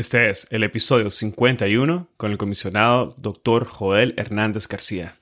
Este es el episodio 51 con el comisionado Dr. Joel Hernández García.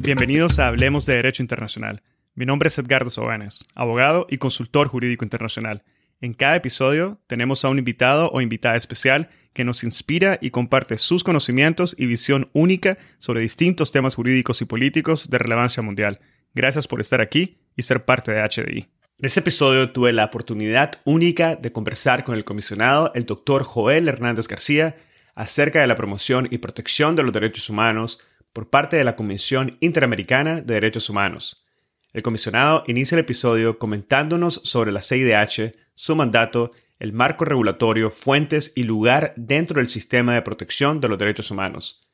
Bienvenidos a Hablemos de Derecho Internacional. Mi nombre es Edgardo Sobanes, abogado y consultor jurídico internacional. En cada episodio tenemos a un invitado o invitada especial que nos inspira y comparte sus conocimientos y visión única sobre distintos temas jurídicos y políticos de relevancia mundial. Gracias por estar aquí y ser parte de HDI. En este episodio tuve la oportunidad única de conversar con el comisionado, el doctor Joel Hernández García, acerca de la promoción y protección de los derechos humanos por parte de la Comisión Interamericana de Derechos Humanos. El comisionado inicia el episodio comentándonos sobre la CIDH, su mandato, el marco regulatorio, fuentes y lugar dentro del sistema de protección de los derechos humanos.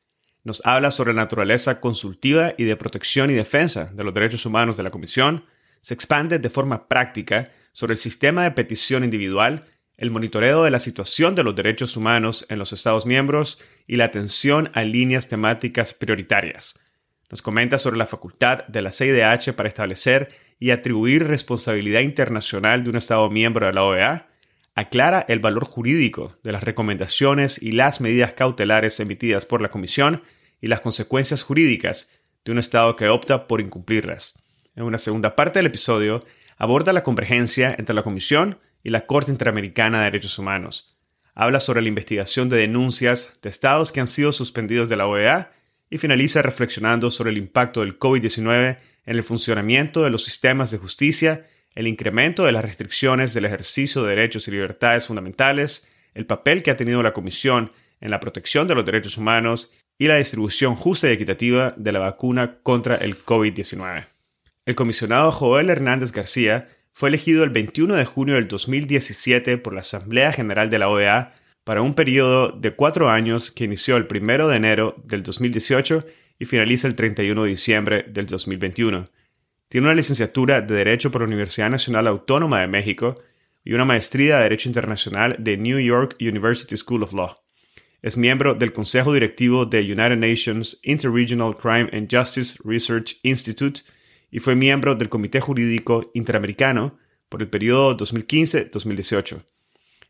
Nos habla sobre la naturaleza consultiva y de protección y defensa de los derechos humanos de la Comisión, se expande de forma práctica sobre el sistema de petición individual, el monitoreo de la situación de los derechos humanos en los Estados miembros y la atención a líneas temáticas prioritarias. Nos comenta sobre la facultad de la CIDH para establecer y atribuir responsabilidad internacional de un Estado miembro de la OEA, aclara el valor jurídico de las recomendaciones y las medidas cautelares emitidas por la Comisión y las consecuencias jurídicas de un Estado que opta por incumplirlas en una segunda parte del episodio, aborda la convergencia entre la Comisión y la Corte Interamericana de Derechos Humanos. Habla sobre la investigación de denuncias de estados que han sido suspendidos de la OEA y finaliza reflexionando sobre el impacto del COVID-19 en el funcionamiento de los sistemas de justicia, el incremento de las restricciones del ejercicio de derechos y libertades fundamentales, el papel que ha tenido la Comisión en la protección de los derechos humanos y la distribución justa y equitativa de la vacuna contra el COVID-19. El comisionado Joel Hernández García fue elegido el 21 de junio del 2017 por la Asamblea General de la OEA para un periodo de cuatro años que inició el 1 de enero del 2018 y finaliza el 31 de diciembre del 2021. Tiene una licenciatura de Derecho por la Universidad Nacional Autónoma de México y una maestría de Derecho Internacional de New York University School of Law. Es miembro del Consejo Directivo de United Nations Interregional Crime and Justice Research Institute y fue miembro del Comité Jurídico Interamericano por el periodo 2015-2018.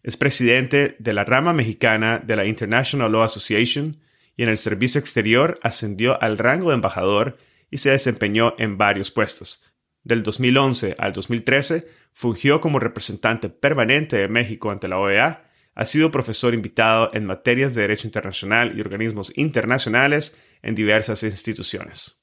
Es presidente de la rama mexicana de la International Law Association y en el servicio exterior ascendió al rango de embajador y se desempeñó en varios puestos. Del 2011 al 2013 fungió como representante permanente de México ante la OEA, ha sido profesor invitado en materias de derecho internacional y organismos internacionales en diversas instituciones.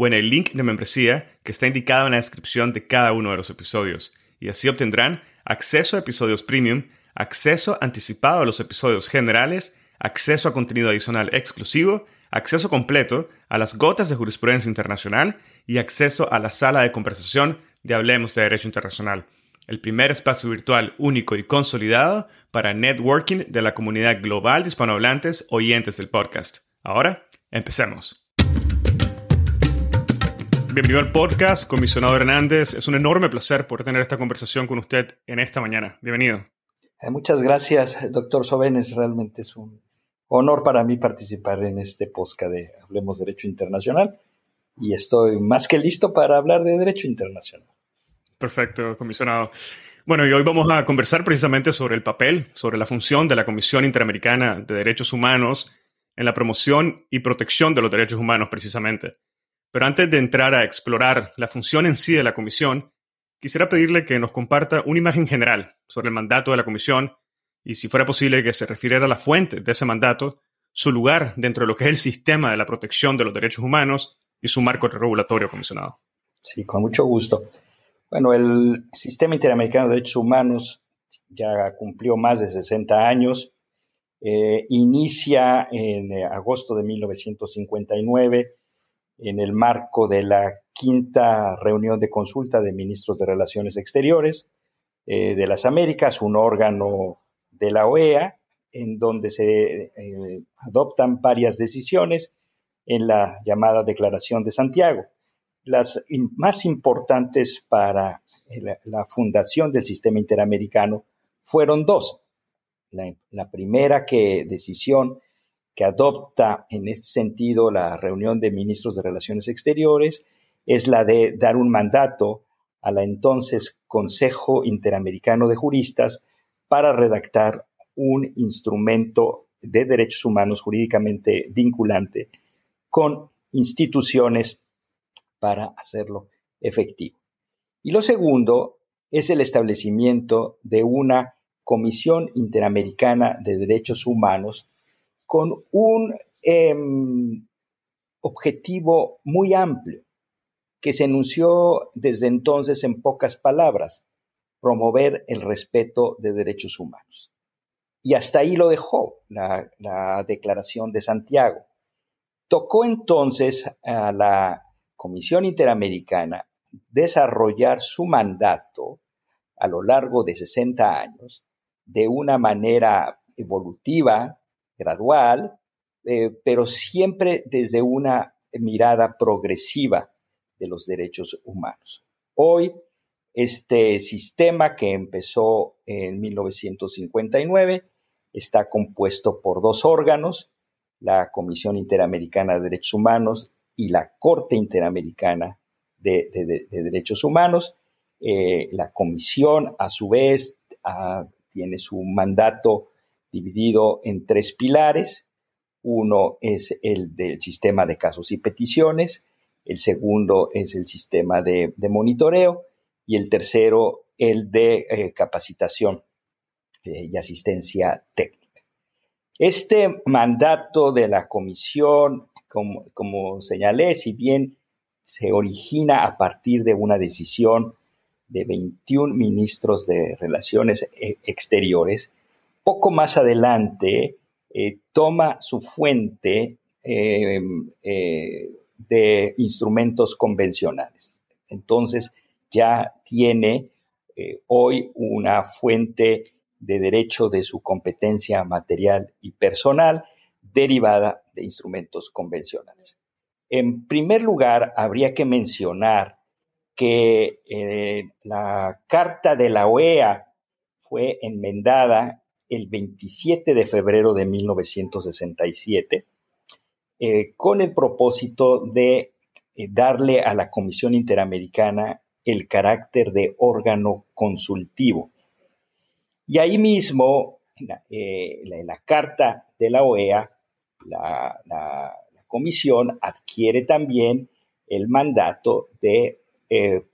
o en el link de membresía que está indicado en la descripción de cada uno de los episodios. Y así obtendrán acceso a episodios premium, acceso anticipado a los episodios generales, acceso a contenido adicional exclusivo, acceso completo a las gotas de jurisprudencia internacional y acceso a la sala de conversación de Hablemos de Derecho Internacional, el primer espacio virtual único y consolidado para networking de la comunidad global de hispanohablantes oyentes del podcast. Ahora, empecemos. Bienvenido al podcast, comisionado Hernández. Es un enorme placer poder tener esta conversación con usted en esta mañana. Bienvenido. Eh, muchas gracias, doctor Sobenes. Realmente es un honor para mí participar en este podcast de Hablemos Derecho Internacional y estoy más que listo para hablar de Derecho Internacional. Perfecto, comisionado. Bueno, y hoy vamos a conversar precisamente sobre el papel, sobre la función de la Comisión Interamericana de Derechos Humanos en la promoción y protección de los derechos humanos precisamente. Pero antes de entrar a explorar la función en sí de la comisión, quisiera pedirle que nos comparta una imagen general sobre el mandato de la comisión y, si fuera posible, que se refiriera a la fuente de ese mandato, su lugar dentro de lo que es el sistema de la protección de los derechos humanos y su marco regulatorio comisionado. Sí, con mucho gusto. Bueno, el Sistema Interamericano de Derechos Humanos ya cumplió más de 60 años. Eh, inicia en agosto de 1959 en el marco de la quinta reunión de consulta de ministros de Relaciones Exteriores eh, de las Américas, un órgano de la OEA, en donde se eh, adoptan varias decisiones en la llamada Declaración de Santiago. Las más importantes para la, fundación del sistema interamericano fueron dos. La, la, primera que decisión que adopta en este sentido la reunión de ministros de Relaciones Exteriores es la de dar un mandato a la entonces Consejo Interamericano de Juristas para redactar un instrumento de derechos humanos jurídicamente vinculante con instituciones para hacerlo efectivo. Y lo segundo es el establecimiento de una Comisión Interamericana de Derechos Humanos con un em, objetivo muy amplio que se enunció desde entonces en pocas palabras, promover el respeto de derechos humanos. Y hasta ahí lo dejó la, la Declaración de Santiago. Tocó entonces a la Comisión Interamericana desarrollar su mandato a lo largo de 60 años de una manera evolutiva, gradual, eh, pero siempre desde una mirada progresiva de los derechos humanos. Hoy, este sistema que empezó en 1959 está compuesto por dos órganos, la Comisión Interamericana de Derechos Humanos y la Corte Interamericana de, Derechos Humanos. Eh, la comisión, a su vez, ah, tiene su mandato dividido en tres pilares. Uno es el del sistema de casos y peticiones, el segundo es el sistema de, monitoreo y el tercero el de eh, capacitación eh, y asistencia técnica. Este mandato de la comisión, como, como señalé, si bien se origina a partir de una decisión de 21 ministros de Relaciones eh, Exteriores, poco más adelante eh, toma su fuente em, eh, de instrumentos convencionales. Entonces ya tiene eh, hoy una fuente de derecho de su competencia material y personal derivada de instrumentos convencionales. En primer lugar, habría que mencionar que la Carta de la OEA fue enmendada el 27 de febrero de 1967 eh, con el propósito de eh, darle a la Comisión Interamericana el carácter de órgano consultivo. Y ahí mismo, en la, eh, carta de la OEA, la, la, Comisión adquiere también el mandato de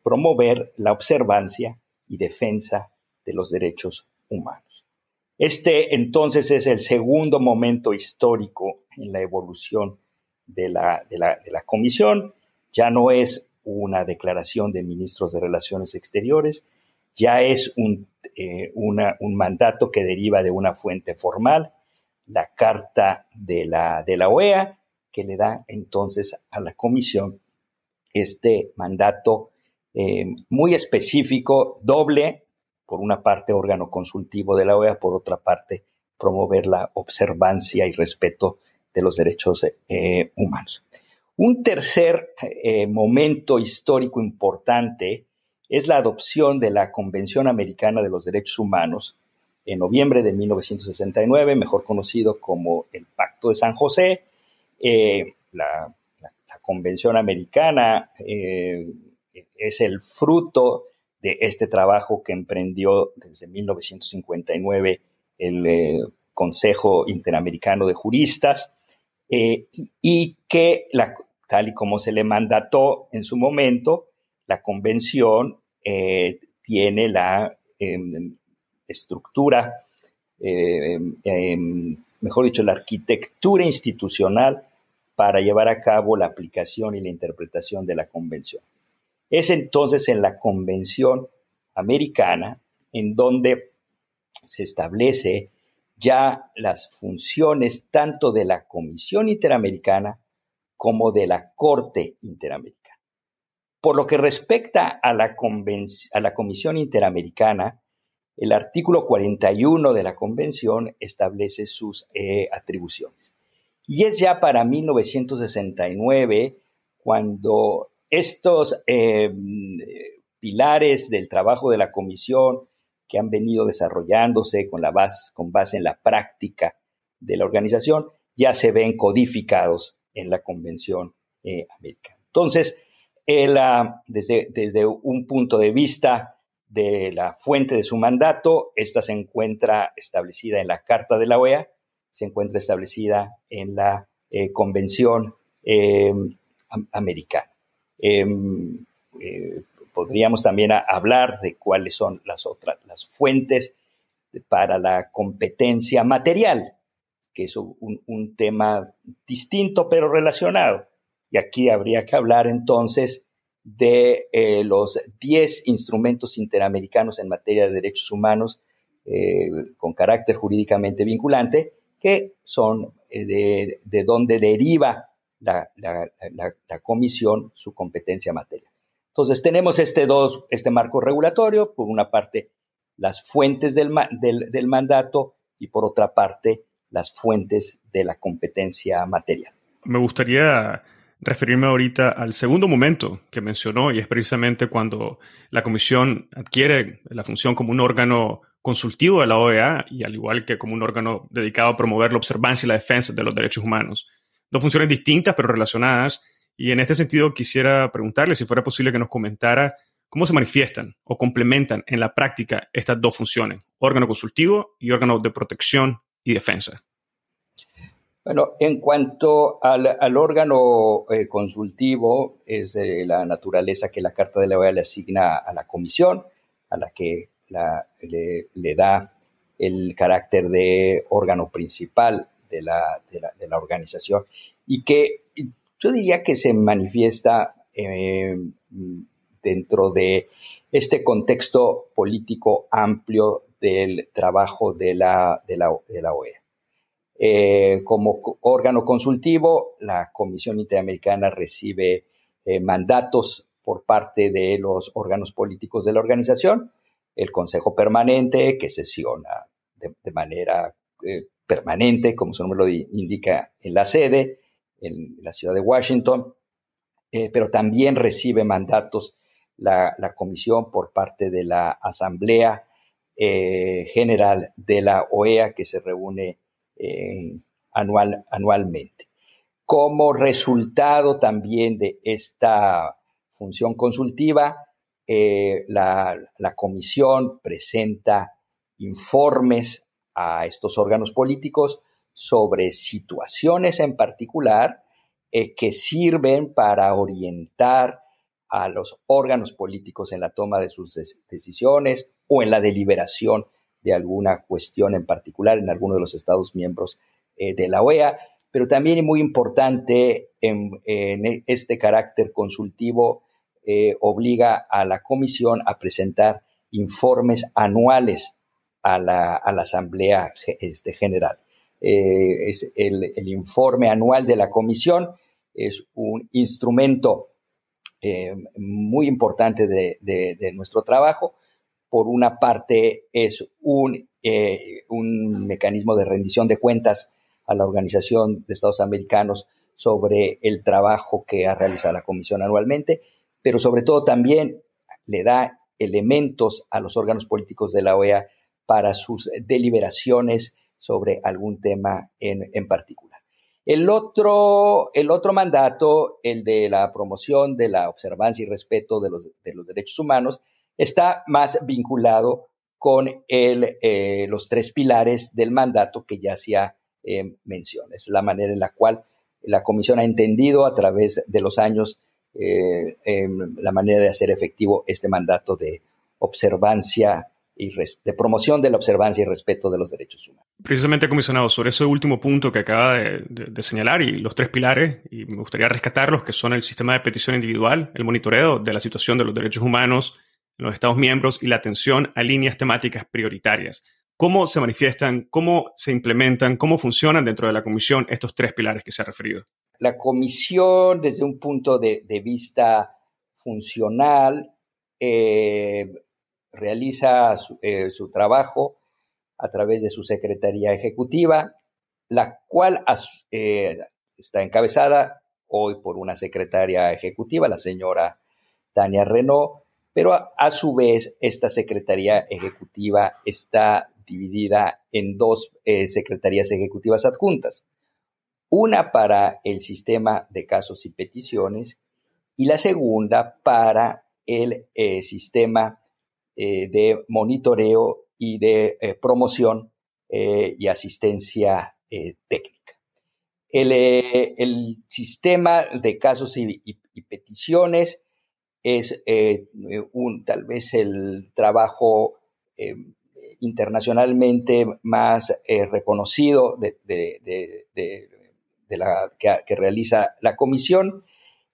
promover la observancia y defensa de los derechos humanos. Este entonces es el segundo momento histórico en la evolución de la, comisión. Ya no es una declaración de ministros de Relaciones Exteriores, ya es un, eh, un mandato que deriva de una fuente formal, la Carta de la, de la OEA, que le da entonces a la comisión este mandato eh, muy específico, doble, por una parte órgano consultivo de la OEA, por otra parte promover la observancia y respeto de los derechos eh, humanos. Un tercer eh, momento histórico importante es la adopción de la Convención Americana de los Derechos Humanos en noviembre de 1969, mejor conocido como el Pacto de San José. Eh, la, Convención Americana es el fruto de este trabajo que emprendió desde 1959 el eh, Consejo Interamericano de Juristas eh, y, que, tal y como se le mandató en su momento, la convención eh, tiene la em, estructura, em, em, mejor dicho, la arquitectura institucional para llevar a cabo la aplicación y la interpretación de la convención. Es entonces en la Convención Americana en donde se establece ya las funciones tanto de la Comisión Interamericana como de la Corte Interamericana. Por lo que respecta a la, a la Comisión Interamericana, el artículo 41 de la Convención establece sus eh, atribuciones. Y es ya para 1969 cuando estos eh, pilares del trabajo de la Comisión que han venido desarrollándose con, base, en la práctica de la organización ya se ven codificados en la Convención eh, Americana. Entonces, desde, desde un punto de vista de la fuente de su mandato. Esta se encuentra establecida en la Carta de la OEA, se encuentra establecida en la eh, Convención Americana. Em, eh, podríamos también hablar de cuáles son las otras, las fuentes para la competencia material, que es un, tema distinto pero relacionado. Y aquí habría que hablar entonces de eh, los 10 instrumentos interamericanos en materia de derechos humanos eh, con carácter jurídicamente vinculante, que son eh, de, donde deriva la, comisión su competencia material. Entonces tenemos este, dos, este marco regulatorio, por una parte las fuentes del, del mandato y por otra parte las fuentes de la competencia material. Me gustaría referirme ahorita al segundo momento que mencionó y es precisamente cuando la Comisión adquiere la función como un órgano consultivo de la OEA y al igual que como un órgano dedicado a promover la observancia y la defensa de los derechos humanos. Dos funciones distintas pero relacionadas y en este sentido quisiera preguntarle si fuera posible que nos comentara cómo se manifiestan o complementan en la práctica estas dos funciones, órgano consultivo y órgano de protección y defensa. Bueno, en cuanto al, órgano eh, consultivo, es de la naturaleza que la Carta de la OEA le asigna a la comisión, a la que le, da el carácter de órgano principal de la, organización y que yo diría que se manifiesta eh, dentro de este contexto político amplio del trabajo de la, de la OEA. Eh, como órgano consultivo, la Comisión Interamericana recibe eh, mandatos por parte de los órganos políticos de la organización, el Consejo Permanente, que sesiona de, manera permanente, como su nombre lo indica, en la sede, en la ciudad de Washington, pero también recibe mandatos la, la, comisión por parte de la Asamblea General de la OEA, que se reúne eh, anual, anualmente. Como resultado también de esta función consultiva, eh, la, comisión presenta informes a estos órganos políticos sobre situaciones en particular eh, que sirven para orientar a los órganos políticos en la toma de sus decisiones o en la deliberación de alguna cuestión en particular en alguno de los Estados miembros eh, de la OEA, pero también muy importante en, este carácter consultivo eh, obliga a la Comisión a presentar informes anuales a la, Asamblea este, General. Eh, es el, informe anual de la Comisión es un instrumento muy importante de nuestro trabajo por una parte, es eh, un mecanismo de rendición de cuentas a la Organización de Estados Americanos sobre el trabajo que ha realizado la Comisión anualmente, pero sobre todo también le da elementos a los órganos políticos de la OEA para sus deliberaciones sobre algún tema en, particular. El otro, el otro mandato, el de la promoción de la observancia y respeto de los, de los derechos humanos, está más vinculado con eh, los tres pilares del mandato que ya hacía eh, mención. Es la manera en la cual la Comisión ha entendido a través de los años eh, em, la manera de hacer efectivo este mandato de observancia y de promoción de la observancia y respeto de los derechos humanos. Precisamente, comisionado, sobre ese último punto que acaba de, señalar y los tres pilares, y me gustaría rescatarlos, que son el sistema de petición individual, el monitoreo de la situación de los derechos humanos los Estados miembros y la atención a líneas temáticas prioritarias. ¿Cómo se manifiestan, cómo se implementan, cómo funcionan dentro de la Comisión estos tres pilares que se ha referido? La Comisión, desde un punto de, vista funcional, eh, realiza su, trabajo a través de su Secretaría Ejecutiva, la cual está encabezada hoy por una secretaria ejecutiva, la señora Tania Renault, pero a, su vez esta Secretaría Ejecutiva está dividida en dos eh, secretarías ejecutivas adjuntas. Una para el sistema de casos y peticiones y la segunda para el eh, sistema eh, de monitoreo y de promoción y asistencia técnica. El, sistema de casos y, peticiones es tal vez el trabajo internacionalmente más eh, reconocido de, la, que, realiza la comisión.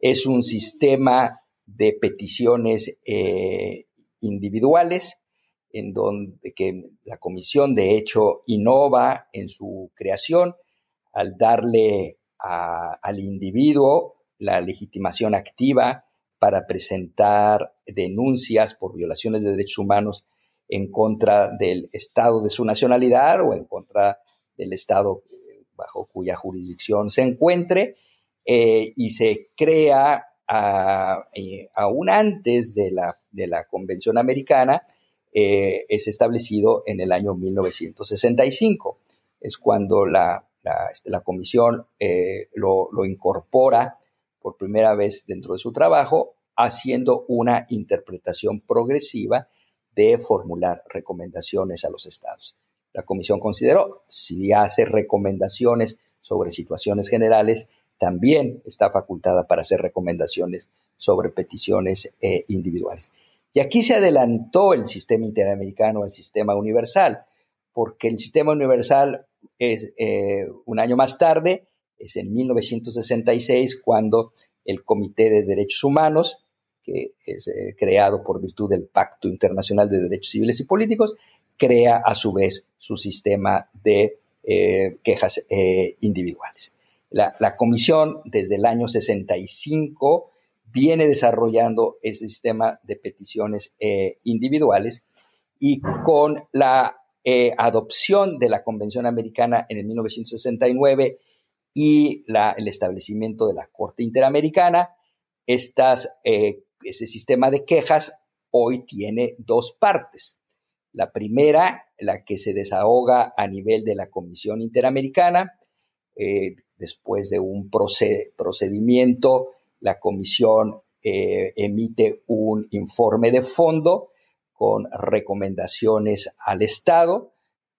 Es un sistema de peticiones eh, individuales en donde que la comisión de hecho innova en su creación al darle al individuo la legitimación activa para presentar denuncias por violaciones de derechos humanos en contra del Estado de su nacionalidad o en contra del Estado eh, bajo cuya jurisdicción se encuentre eh, y se crea eh, aún antes de la, de la Convención Americana, es establecido en el año 1965. Es cuando la, la, este, Comisión lo, lo incorpora por primera vez dentro de su trabajo, haciendo una interpretación progresiva de formular recomendaciones a los estados. La comisión consideró, si hace recomendaciones sobre situaciones generales, también está facultada para hacer recomendaciones sobre peticiones eh, individuales. Y aquí se adelantó el sistema interamericano al sistema universal, porque el sistema universal es eh, un año más tarde, es en 1966, cuando el Comité de Derechos Humanos que es eh, creado por virtud del Pacto Internacional de Derechos Civiles y Políticos, crea a su vez su sistema de quejas individuales. La, la, comisión desde el año 65 viene desarrollando ese sistema de peticiones individuales y con la adopción de la Convención Americana en el 1969 y el establecimiento de la Corte Interamericana, estas ese sistema de quejas hoy tiene dos partes. La primera, la que se desahoga a nivel de la Comisión Interamericana, eh, después de un procedimiento, la Comisión eh, emite un informe de fondo con recomendaciones al Estado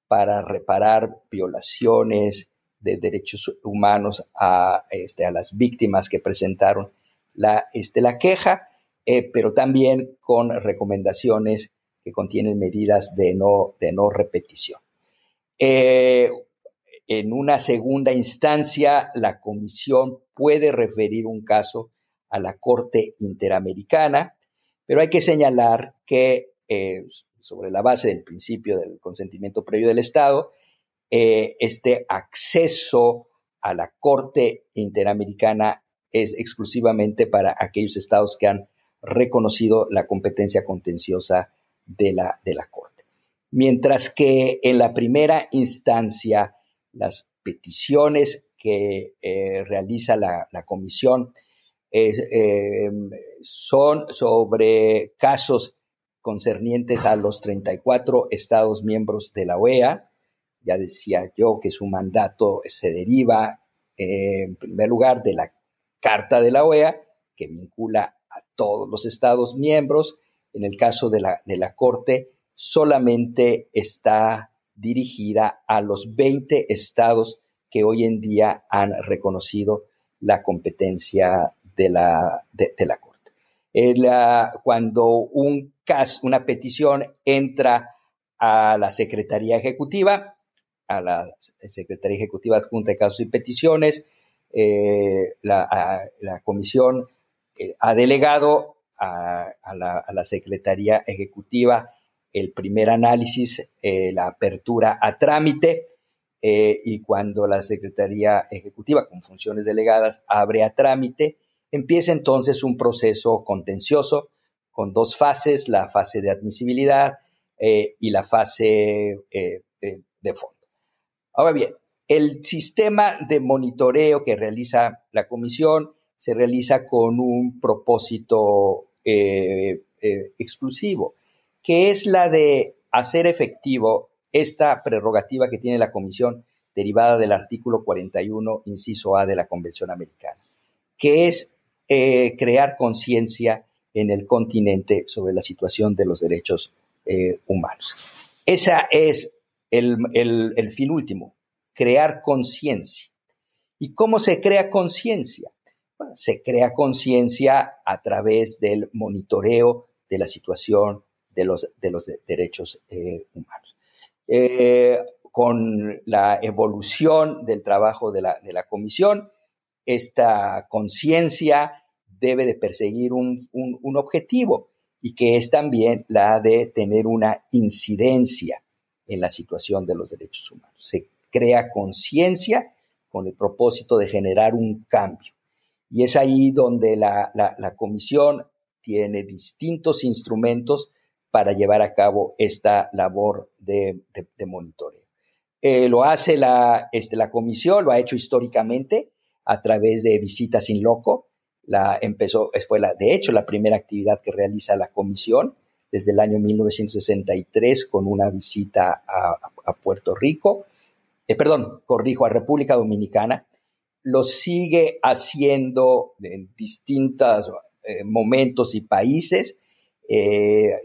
para reparar violaciones de derechos humanos a, este, las víctimas que presentaron la, este, queja eh, pero también con recomendaciones que contienen medidas de no, de no repetición. Eh, en una segunda instancia, la comisión puede referir un caso a la Corte Interamericana, pero hay que señalar que eh, sobre la base del principio del consentimiento previo del Estado, este acceso a la Corte Interamericana es exclusivamente para aquellos estados que han reconocido la competencia contenciosa de la, de la Corte. Mientras que en la primera instancia las peticiones que eh, realiza la, comisión eh, son sobre casos concernientes a los 34 estados miembros de la OEA. Ya decía yo que su mandato se deriva, en primer lugar, de la Carta de la OEA, que vincula a todos los Estados miembros. En el caso de la, de la Corte, solamente está dirigida a los 20 estados que hoy en día han reconocido la competencia de la, de, la Corte. cuando un caso, una petición entra a la Secretaría Ejecutiva, a la Secretaría Ejecutiva Adjunta de Casos y Peticiones, eh, la, la, comisión eh, ha delegado a, la, Secretaría Ejecutiva el primer análisis, eh, la apertura a trámite, eh, y cuando la Secretaría Ejecutiva, con funciones delegadas, abre a trámite, empieza entonces un proceso contencioso con dos fases, la fase de admisibilidad y la fase de fondo. Ahora bien, el sistema de monitoreo que realiza la comisión se realiza con un propósito exclusivo, que es la de hacer efectivo esta prerrogativa que tiene la Comisión derivada del artículo 41, inciso A de la Convención Americana, que es eh, crear conciencia en el continente sobre la situación de los derechos eh, humanos. Ese es el, el fin último, crear conciencia. ¿Y cómo se crea conciencia? Bueno, se crea conciencia a través del monitoreo de la situación de los, de los derechos eh, humanos. Eh, con la evolución del trabajo de la, de la comisión, esta conciencia debe de perseguir un, un, objetivo y que es también la de tener una incidencia en la situación de los derechos humanos. Se crea conciencia con el propósito de generar un cambio. Y es ahí donde la, la comisión tiene distintos instrumentos para llevar a cabo esta labor de, monitoreo. Eh, lo hace la, este, la comisión, lo ha hecho históricamente a través de visitas in loco. La empezó, fue la, de hecho la primera actividad que realiza la comisión desde el año 1963 con una visita a, Puerto Rico, eh, perdón, corrijo, a República Dominicana. Lo sigue haciendo en distintos eh, momentos y países eh,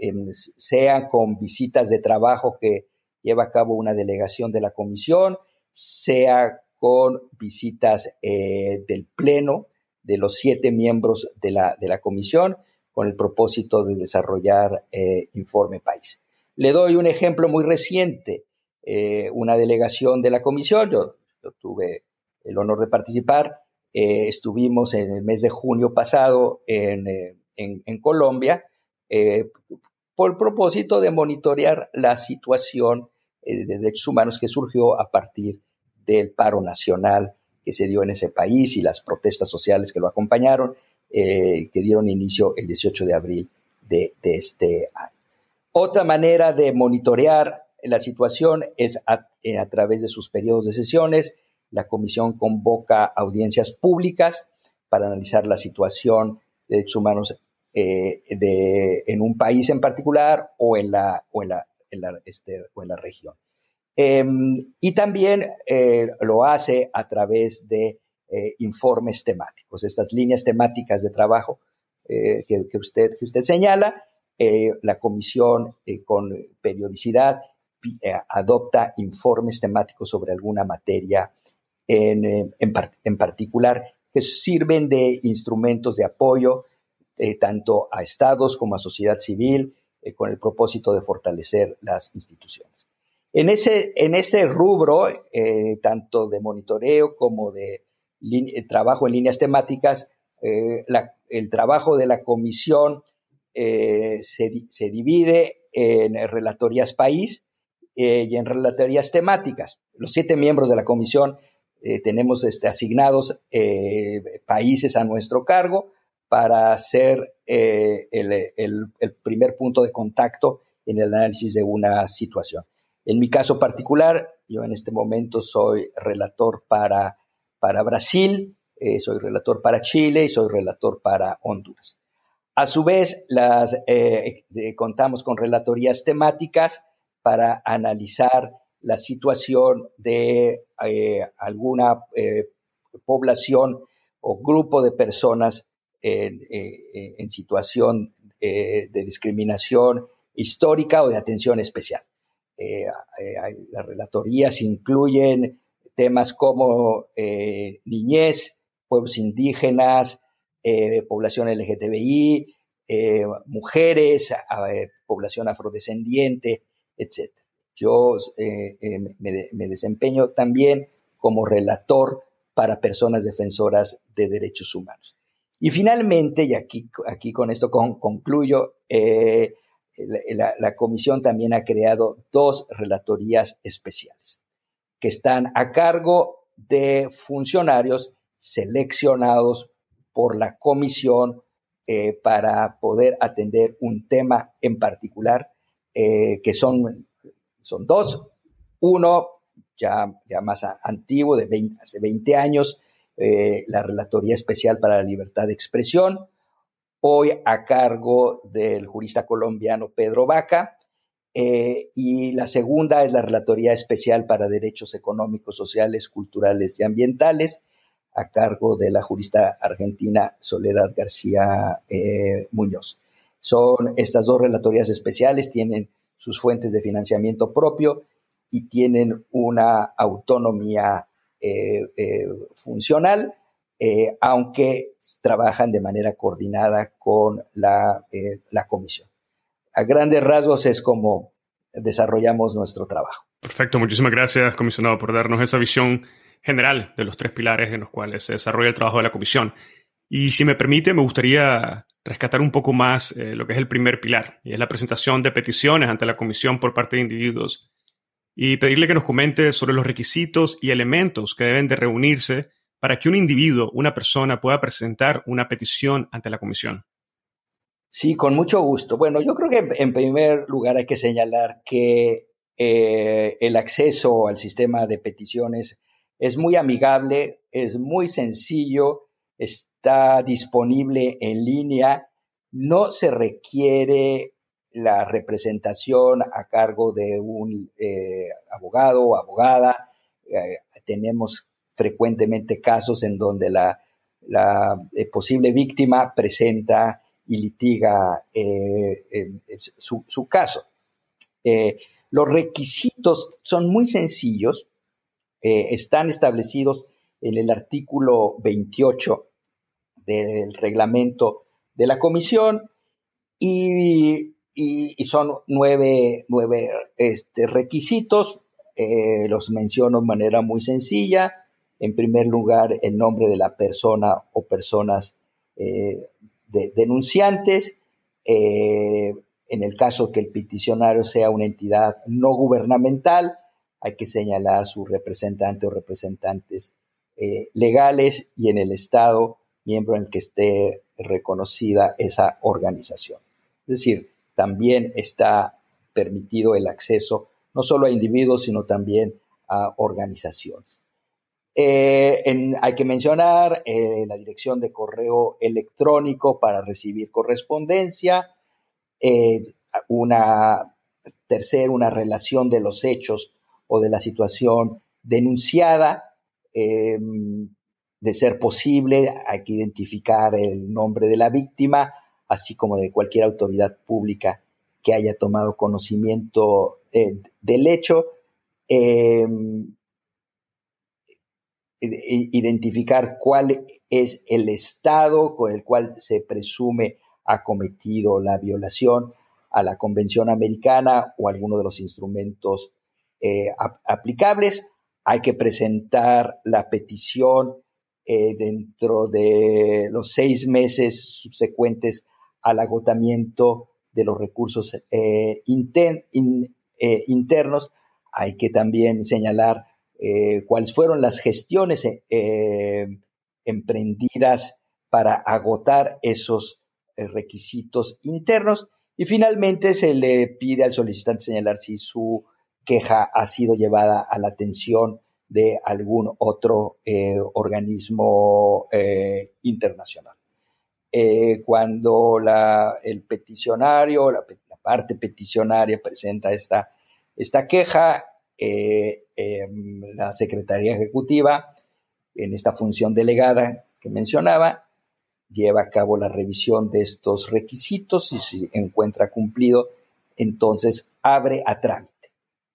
sea con visitas de trabajo que lleva a cabo una delegación de la comisión, sea con visitas eh, del pleno de los siete miembros de la, comisión con el propósito de desarrollar eh, informe país. Le doy un ejemplo muy reciente. una delegación de la comisión, yo, tuve el honor de participar, estuvimos en el mes de junio pasado en Colombia eh, por propósito de monitorear la situación eh, de derechos humanos que surgió a partir del paro nacional que se dio en ese país y las protestas sociales que lo acompañaron, eh, que dieron inicio el 18 de abril de, este año. Otra manera de monitorear la situación es a, a, través de sus periodos de sesiones. La comisión convoca audiencias públicas para analizar la situación de derechos humanos eh, de, en un país en particular o en la, o la, este, o la región. Em, y también eh, lo hace a través de eh, informes temáticos, estas líneas temáticas de trabajo que, que, usted, que usted señala. la comisión con periodicidad adopta informes temáticos sobre alguna materia en, en, en particular que sirven de instrumentos de apoyo eh, tanto a estados como a sociedad civil, eh, con el propósito de fortalecer las instituciones. En, ese, en este rubro, eh, tanto de monitoreo como de trabajo en líneas temáticas, el trabajo de la comisión se, divide en relatorías país y en relatorías temáticas. Los siete miembros de la comisión tenemos este, asignados países a nuestro cargo para ser eh, el, primer punto de contacto en el análisis de una situación. En mi caso particular, yo en este momento soy relator para, para Brasil, eh, soy relator para Chile y soy relator para Honduras. A su vez, las, eh, contamos con relatorías temáticas para analizar la situación de alguna población o grupo de personas eh, en, situación eh, de discriminación histórica o de atención especial. Eh, las relatorías incluyen temas como niñez, pueblos indígenas, población LGTBI, mujeres, población afrodescendiente, etc. Yo me, desempeño también como relator para personas defensoras de derechos humanos. Y finalmente, y aquí, aquí con esto concluyo, eh, la, comisión también ha creado dos relatorías especiales que están a cargo de funcionarios seleccionados por la comisión para poder atender un tema en particular, que son, son dos. Uno, ya más antiguo, de hace 20 años, la Relatoría Especial para la Libertad de Expresión, hoy a cargo del jurista colombiano Pedro Vaca, eh, y la segunda es la Relatoría Especial para Derechos Económicos, Sociales, Culturales y Ambientales, a cargo de la jurista argentina Soledad García eh, Muñoz. Son estas dos relatorías especiales, tienen sus fuentes de financiamiento propio y tienen una autonomía eh, funcional eh, aunque trabajan de manera coordinada con la, eh, la comisión. A grandes rasgos es como desarrollamos nuestro trabajo. Perfecto, muchísimas gracias, comisionado, por darnos esa visión general de los tres pilares en los cuales se desarrolla el trabajo de la comisión. Y si me permite, me gustaría rescatar un poco más eh, lo que es el primer pilar, y es la presentación de peticiones ante la comisión por parte de individuos, y pedirle que nos comente sobre los requisitos y elementos que deben de reunirse para que un individuo, una persona pueda presentar una petición ante la comisión? Sí, con mucho gusto. Bueno, yo creo que en primer lugar hay que señalar que eh, el acceso al sistema de peticiones es muy amigable, es muy sencillo, está disponible en línea, no se requiere la representación a cargo de un eh, abogado o abogada. Eh, tenemos frecuentemente casos en donde la, eh, posible víctima presenta y litiga eh, su, caso. Los requisitos son muy sencillos, están establecidos en el artículo 28 del reglamento de la comisión y, son nueve, este, requisitos, los menciono de manera muy sencilla, en primer lugar, el nombre de la persona o personas eh, denunciantes. Eh, en el caso que el peticionario sea una entidad no gubernamental, hay que señalar su representante o representantes eh, legales y en el Estado, miembro en que esté reconocida esa organización. Es decir, también está permitido el acceso no solo a individuos, sino también a organizaciones. Eh, hay que mencionar eh, la dirección de correo electrónico para recibir correspondencia, eh, una tercera, una relación de los hechos o de la situación denunciada. de ser posible, hay que identificar el nombre de la víctima, así como de cualquier autoridad pública que haya tomado conocimiento del hecho identificar cuál es el estado con el cual se presume ha cometido la violación a la Convención Americana o alguno de los instrumentos eh, aplicables. Hay que presentar la petición eh, dentro de los seis meses subsecuentes al agotamiento de los recursos eh, internos. Hay que también señalar eh, cuáles fueron las gestiones eh, emprendidas para agotar esos eh, requisitos internos y finalmente se le pide al solicitante señalar si su queja ha sido llevada a la atención de algún otro organismo internacional. Cuando el peticionario, la, parte peticionaria presenta esta, esta queja, eh, em, la Secretaría Ejecutiva, en esta función delegada que mencionaba, lleva a cabo la revisión de estos requisitos y si encuentra cumplido, entonces abre a trámite.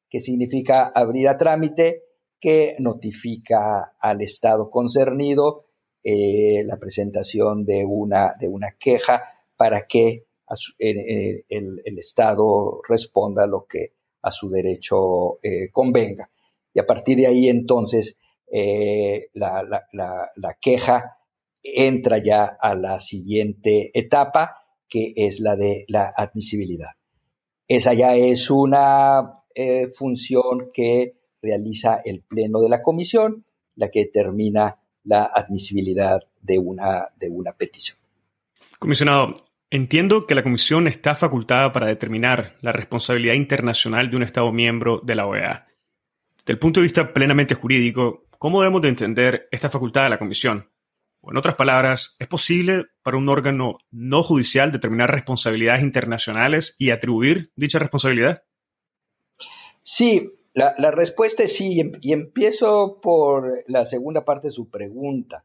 ¿Qué significa abrir a trámite? Que notifica al Estado concernido eh, la presentación de una, de una queja para que el, el, Estado responda lo que a su derecho eh, convenga. Y a partir de ahí entonces eh, la, queja entra ya a la siguiente etapa, que es la de la admisibilidad. Esa ya es una eh, función que realiza el Pleno de la Comisión, la que determina la admisibilidad de una, de una petición. Comisionado, entiendo que la Comisión está facultada para determinar la responsabilidad internacional de un Estado miembro de la OEA. Desde el punto de vista plenamente jurídico, ¿cómo debemos de entender esta facultad de la Comisión? O en otras palabras, ¿es posible para un órgano no judicial determinar responsabilidades internacionales y atribuir dicha responsabilidad? Sí, la, respuesta es sí, y empiezo por la segunda parte de su pregunta.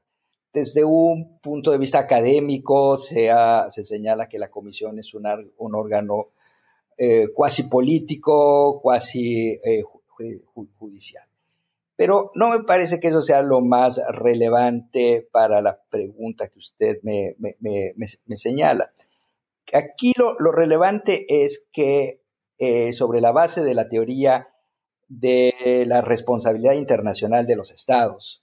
Desde un punto de vista académico, se, se señala que la comisión es un, órgano eh, cuasi político, cuasi eh, judicial. Pero no me parece que eso sea lo más relevante para la pregunta que usted me, señala. Aquí lo, relevante es que eh, sobre la base de la teoría de la responsabilidad internacional de los estados,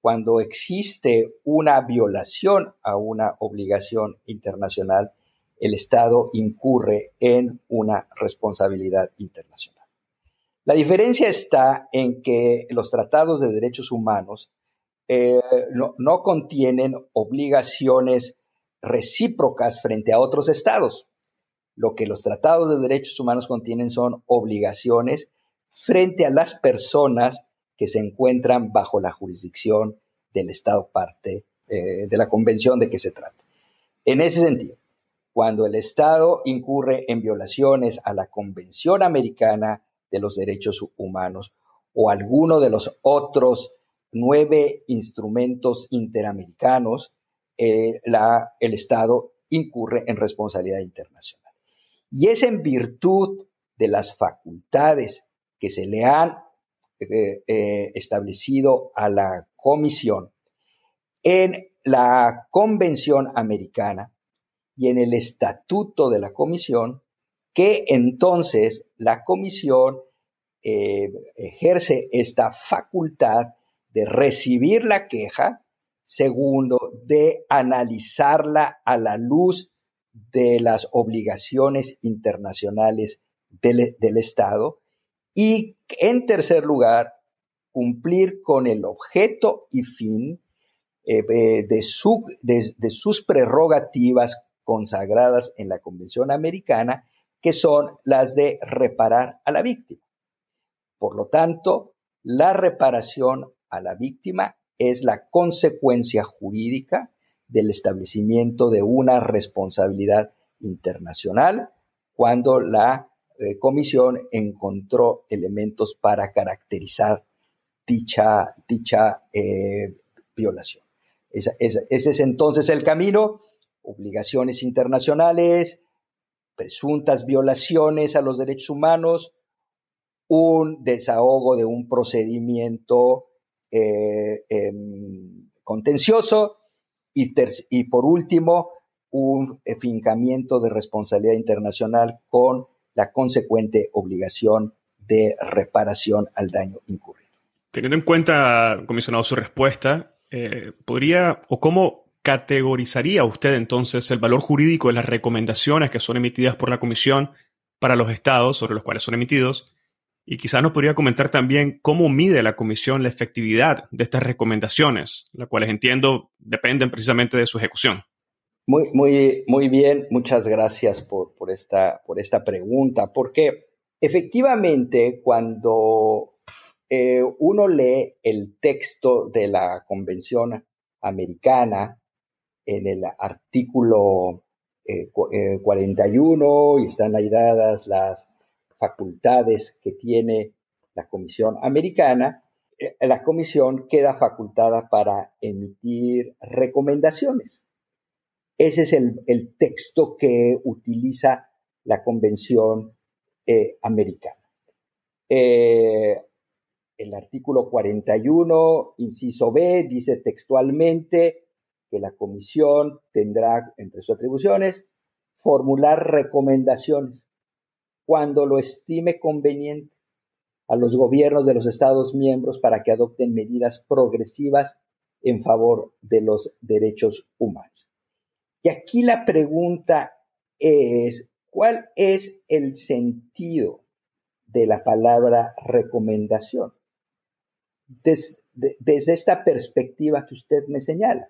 cuando existe una violación a una obligación internacional, el Estado incurre en una responsabilidad internacional. La diferencia está en que los tratados de derechos humanos eh, no, contienen obligaciones recíprocas frente a otros estados. Lo que los tratados de derechos humanos contienen son obligaciones frente a las personas que se encuentran bajo la jurisdicción del Estado parte eh, de la convención de que se trata. En ese sentido, cuando el Estado incurre en violaciones a la Convención Americana de los derechos humanos o alguno de los otros nueve instrumentos interamericanos, eh, el Estado incurre en responsabilidad internacional. Y es en virtud de las facultades que se le han eh, eh, establecido a la Comisión en la Convención Americana y en el Estatuto de la Comisión que entonces la comisión eh, ejerce esta facultad de recibir la queja, segundo, de analizarla a la luz de las obligaciones internacionales del, Estado y, en tercer lugar, cumplir con el objeto y fin eh, de, de, sus prerrogativas consagradas en la Convención Americana que son las de reparar a la víctima. Por lo tanto, la reparación a la víctima es la consecuencia jurídica del establecimiento de una responsabilidad internacional cuando la eh, comisión encontró elementos para caracterizar dicha, dicha eh, violación. ese es entonces el camino, obligaciones internacionales, presuntas violaciones a los derechos humanos, un desahogo de un procedimiento eh, em, contencioso y, y, por último un fincamiento de responsabilidad internacional con la consecuente obligación de reparación al daño incurrido. Teniendo en cuenta, comisionado, su respuesta, eh, ¿podría o cómo ¿categorizaría usted entonces el valor jurídico de las recomendaciones que son emitidas por la Comisión para los estados sobre los cuales son emitidos? Y quizás nos podría comentar también cómo mide la Comisión la efectividad de estas recomendaciones, las cuales entiendo dependen precisamente de su ejecución. Muy, muy, muy bien, muchas gracias por, por, esta, por esta pregunta, porque efectivamente cuando eh, uno lee el texto de la Convención Americana, en el artículo 41 eh, eh, y están ahí dadas las facultades que tiene la Comisión Americana, la Comisión queda facultada para emitir recomendaciones. Ese es el, texto que utiliza la Convención Americana. el artículo 41, inciso B, dice textualmente, que la comisión tendrá entre sus atribuciones formular recomendaciones cuando lo estime conveniente a los gobiernos de los Estados miembros para que adopten medidas progresivas en favor de los derechos humanos. Y aquí la pregunta es, ¿cuál es el sentido de la palabra recomendación? desde esta perspectiva que usted me señala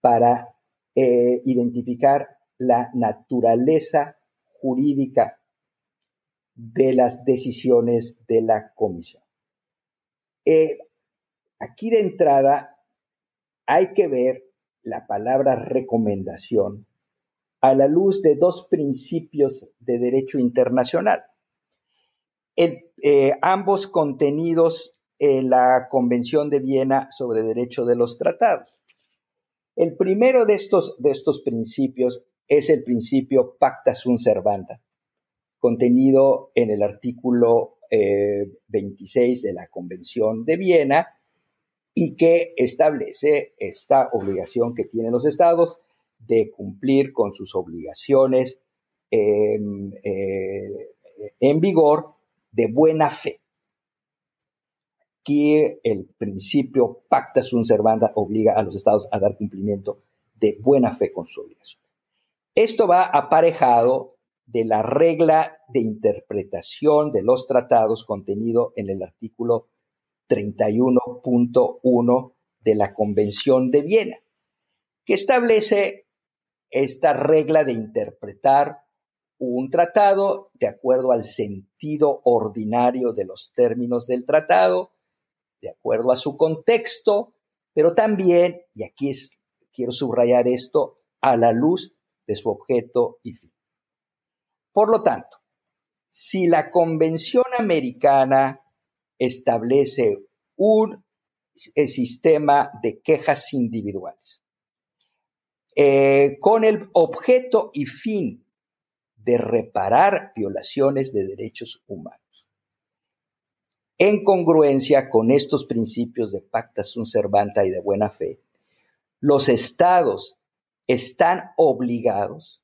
para eh, identificar la naturaleza jurídica de las decisiones de la comisión. Eh, aquí de entrada hay que ver la palabra recomendación a la luz de dos principios de derecho internacional. Eh, ambos contenidos en la Convención de Viena sobre Derecho de los Tratados. El primero de estos, de estos principios es el principio pacta sunt servanda, contenido en el artículo 26 eh, de la Convención de Viena y que establece esta obligación que tienen los estados de cumplir con sus obligaciones eh, en vigor de buena fe. Aquí el principio pacta sunt servanda obliga a los estados a dar cumplimiento de buena fe con sus obligaciones. Esto va aparejado de la regla de interpretación de los tratados contenido en el artículo 31.1 de la Convención de Viena, que establece esta regla de interpretar un tratado de acuerdo al sentido ordinario de los términos del tratado, de acuerdo a su contexto, pero también, y aquí es, quiero subrayar esto, a la luz de su objeto y fin. Por lo tanto, si la Convención Americana establece un eh, sistema de quejas individuales eh, con el objeto y fin de reparar violaciones de derechos humanos. En congruencia con estos principios de pacta sunt servanta y de buena fe, los estados están obligados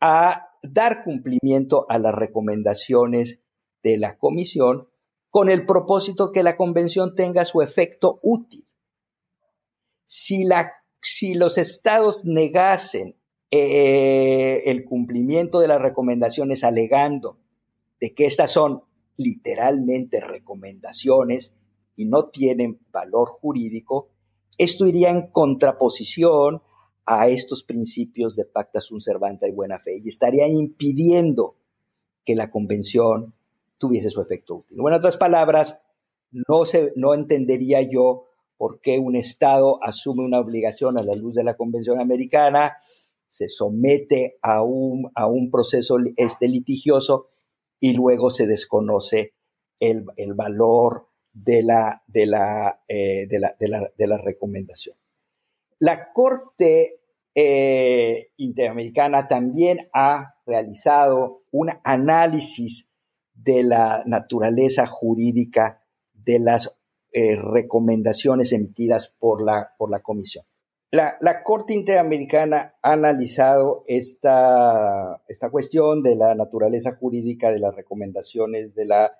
a dar cumplimiento a las recomendaciones de la Comisión con el propósito que la convención tenga su efecto útil. Si, los estados negasen eh, el cumplimiento de las recomendaciones alegando de que estas son literalmente recomendaciones y no tienen valor jurídico, esto iría en contraposición a estos principios de pacta sunt servanta y buena fe y estaría impidiendo que la convención tuviese su efecto útil. en otras palabras, no, se, no entendería yo por qué un Estado asume una obligación a la luz de la Convención Americana, se somete a un, a un proceso este, litigioso y luego se desconoce el, valor de la, de, la, eh, de, la, de, la, recomendación. La Corte eh, Interamericana también ha realizado un análisis de la naturaleza jurídica de las eh, recomendaciones emitidas por la, por la Comisión. La, Corte Interamericana ha analizado esta, esta, cuestión de la naturaleza jurídica de las recomendaciones de la,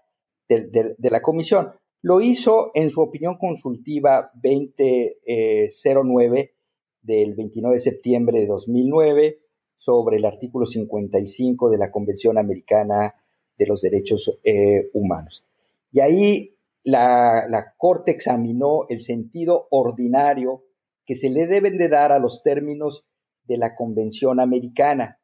de, la Comisión. Lo hizo en su opinión consultiva 2009 eh, del 29 de septiembre de 2009 sobre el artículo 55 de la Convención Americana de los Derechos eh, Humanos. Y ahí la, la, Corte examinó el sentido ordinario que se le deben de dar a los términos de la Convención Americana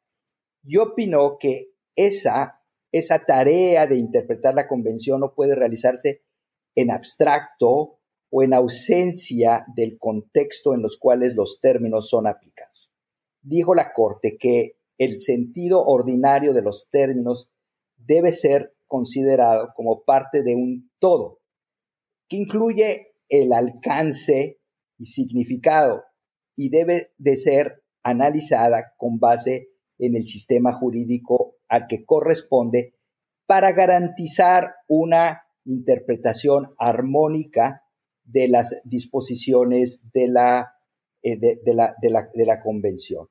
y opinó que esa, esa tarea de interpretar la Convención no puede realizarse en abstracto o en ausencia del contexto en los cuales los términos son aplicados. Dijo la Corte que el sentido ordinario de los términos debe ser considerado como parte de un todo, que incluye el alcance y significado y debe de ser analizada con base en el sistema jurídico al que corresponde para garantizar una interpretación armónica de las disposiciones de la, eh, de, la, de la convención.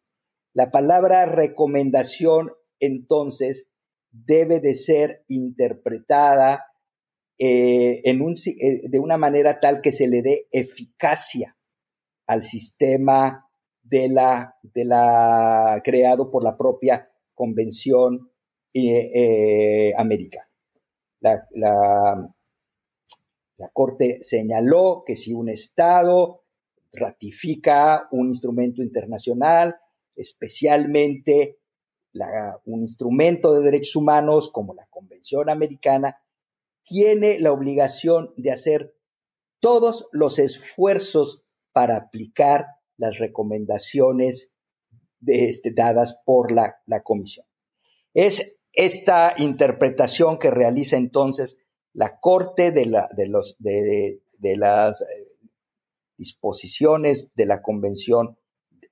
La palabra recomendación entonces debe de ser interpretada eh, eh, de una manera tal que se le dé eficacia al sistema de la, creado por la propia Convención eh, Americana. La, la, la Corte señaló que si un Estado ratifica un instrumento internacional, especialmente un instrumento de derechos humanos como la Convención Americana, tiene la obligación de hacer todos los esfuerzos para aplicar las recomendaciones este, dadas por la, Comisión. Es esta interpretación que realiza entonces la Corte de, de, las eh, disposiciones de la Convención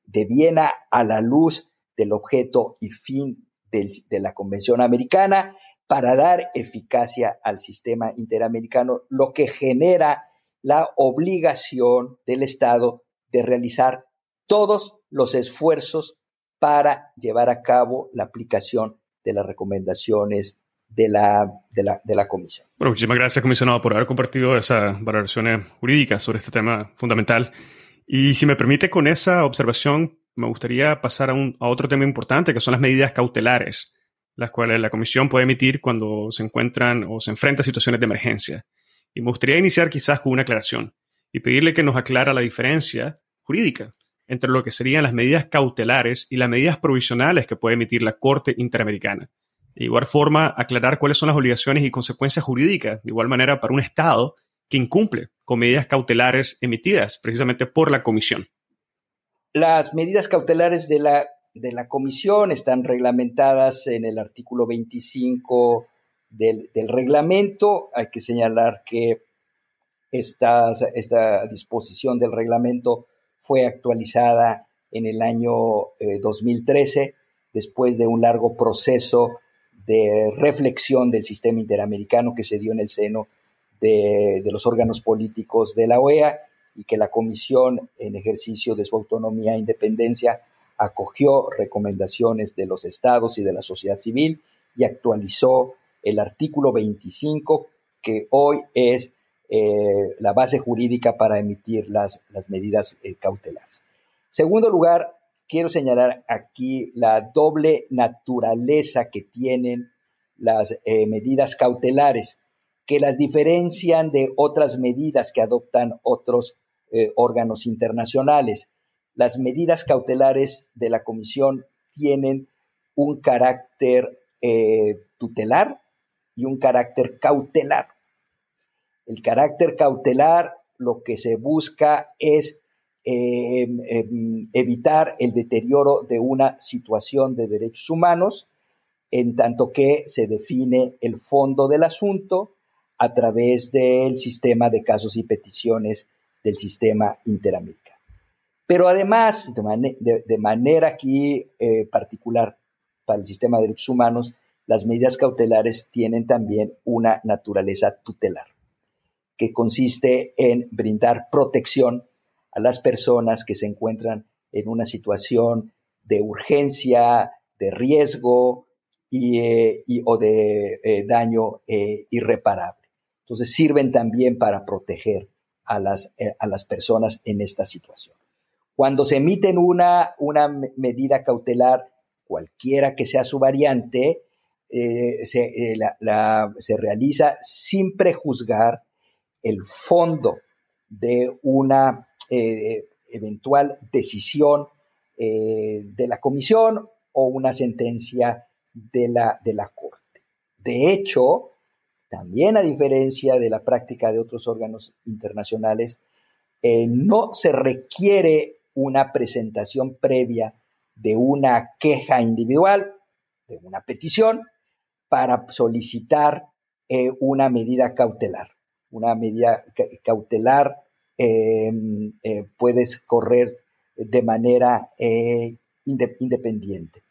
de Viena a la luz del objeto y fin de la Convención Americana para dar eficacia al sistema interamericano, lo que genera la obligación del Estado de realizar todos los esfuerzos para llevar a cabo la aplicación de las recomendaciones de la, de la, Comisión. Bueno, muchísimas gracias, comisionado, por haber compartido esas valoraciones jurídicas sobre este tema fundamental. Y si me permite, con esa observación, me gustaría pasar a, otro tema importante, que son las medidas cautelares, las cuales la Comisión puede emitir cuando se encuentran o se enfrenta a situaciones de emergencia. Y me gustaría iniciar quizás con una aclaración y pedirle que nos aclara la diferencia jurídica entre lo que serían las medidas cautelares y las medidas provisionales que puede emitir la Corte Interamericana. De igual forma, aclarar cuáles son las obligaciones y consecuencias jurídicas, de igual manera, para un Estado que incumple con medidas cautelares emitidas precisamente por la Comisión. Las medidas cautelares de la, de la Comisión están reglamentadas en el artículo 25 del, reglamento. Hay que señalar que esta, disposición del reglamento fue actualizada en el año 2013, eh, después de un largo proceso de reflexión del sistema interamericano que se dio en el seno de, los órganos políticos de la OEA y que la Comisión, en ejercicio de su autonomía e independencia, acogió recomendaciones de los estados y de la sociedad civil y actualizó el artículo 25, que hoy es eh, la base jurídica para emitir las, las medidas eh, cautelares. Segundo lugar, quiero señalar aquí la doble naturaleza que tienen las eh, medidas cautelares, que las diferencian de otras medidas que adoptan otros órganos internacionales. Las medidas cautelares de la Comisión tienen un carácter tutelar y un carácter cautelar. El carácter cautelar lo que se busca es em, em, evitar el deterioro de una situación de derechos humanos, en tanto que se define el fondo del asunto a través del sistema de casos y peticiones del sistema interamericano. Pero además, de, manera aquí eh, particular para el sistema de derechos humanos, las medidas cautelares tienen también una naturaleza tutelar, que consiste en brindar protección a las personas que se encuentran en una situación de urgencia, de riesgo y, eh, o de eh, daño eh, irreparable. Entonces sirven también para proteger a las, a las personas en esta situación. Cuando se emiten una, una medida cautelar, cualquiera que sea su variante, eh, se, eh, se, realiza sin prejuzgar el fondo de una eh, eventual decisión de la comisión o una sentencia de la, de la Corte. De hecho, también a diferencia de la práctica de otros órganos internacionales, no se requiere una presentación previa de una queja individual, de una petición, para solicitar eh, una medida cautelar. Una medida cautelar em, eh, puedes correr de manera eh, independiente.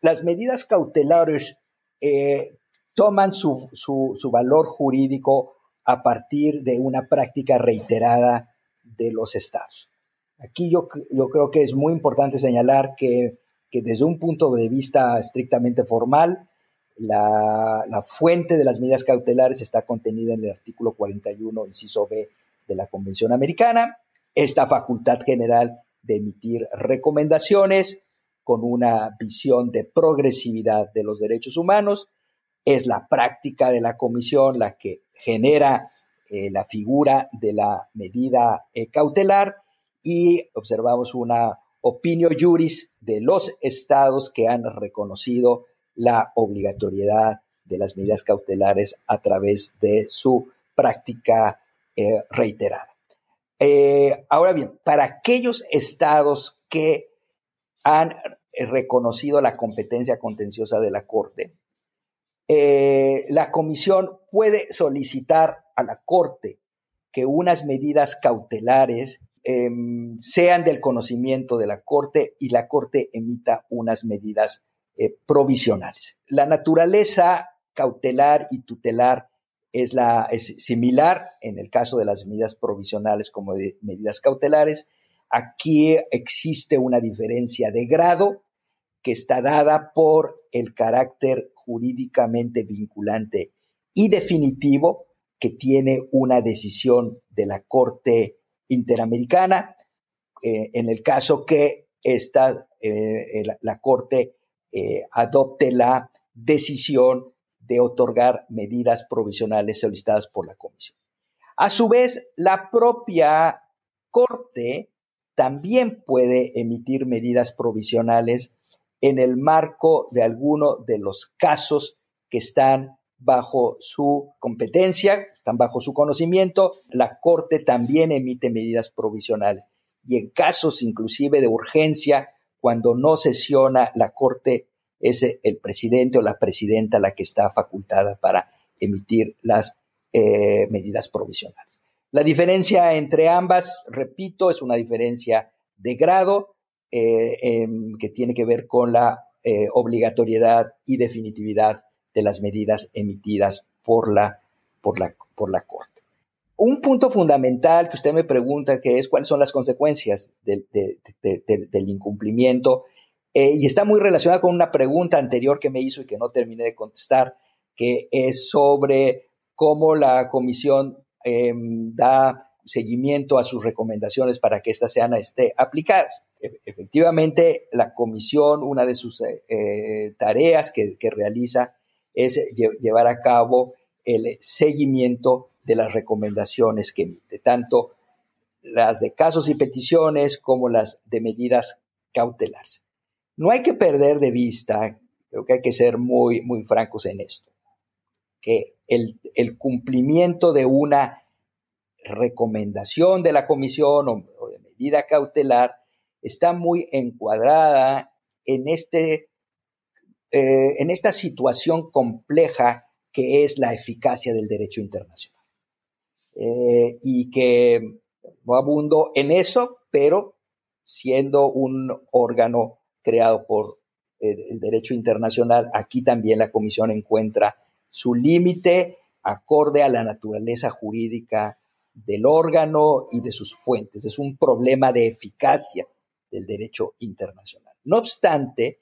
las medidas cautelares toman su, su, valor jurídico a partir de una práctica reiterada de los estados. Aquí yo, yo creo que es muy importante señalar que, que desde un punto de vista estrictamente formal, la, fuente de las medidas cautelares está contenida en el artículo 41, inciso B de la Convención Americana. Esta facultad general de emitir recomendaciones con una visión de progresividad de los derechos humanos es la práctica de la Comisión la que genera la figura de la medida cautelar y observamos una opinio juris de los estados que han reconocido la obligatoriedad de las medidas cautelares a través de su práctica eh, reiterada. Eh, ahora bien, para aquellos estados que han reconocido la competencia contenciosa de la Corte, eh, la Comisión puede solicitar a la Corte que unas medidas cautelares Em, sean del conocimiento de la Corte y la Corte emita unas medidas eh, provisionales. La naturaleza cautelar y tutelar es, la, es similar en el caso de las medidas provisionales como de medidas cautelares. Aquí existe una diferencia de grado que está dada por el carácter jurídicamente vinculante y definitivo que tiene una decisión de la Corte Interamericana, eh, en el caso que esta, eh, la, Corte eh, adopte la decisión de otorgar medidas provisionales solicitadas por la Comisión. A su vez, la propia Corte también puede emitir medidas provisionales en el marco de alguno de los casos que están bajo su competencia, están bajo su conocimiento. La Corte también emite medidas provisionales y en casos inclusive de urgencia, cuando no sesiona la Corte, es el presidente o la presidenta la que está facultada para emitir las eh, medidas provisionales. La diferencia entre ambas, repito, es una diferencia de grado eh, que tiene que ver con la eh, obligatoriedad y definitividad de las medidas emitidas por la, por la, por la Corte. Un punto fundamental que usted me pregunta que es cuáles son las consecuencias del, incumplimiento eh, y está muy relacionado con una pregunta anterior que me hizo y que no terminé de contestar, que es sobre cómo la comisión em, da seguimiento a sus recomendaciones para que éstas sean este, aplicadas. E, efectivamente, la comisión, una de sus eh, eh, tareas que, realiza es llevar a cabo el seguimiento de las recomendaciones que emite, tanto las de casos y peticiones como las de medidas cautelares. No hay que perder de vista, creo que hay que ser muy, muy francos en esto, que el, cumplimiento de una recomendación de la comisión o, de medida cautelar está muy encuadrada en este eh, en esta situación compleja que es la eficacia del derecho internacional. Eh, y que no abundo en eso, pero siendo un órgano creado por eh, el derecho internacional, aquí también la Comisión encuentra su límite acorde a la naturaleza jurídica del órgano y de sus fuentes. Es un problema de eficacia del derecho internacional. No obstante,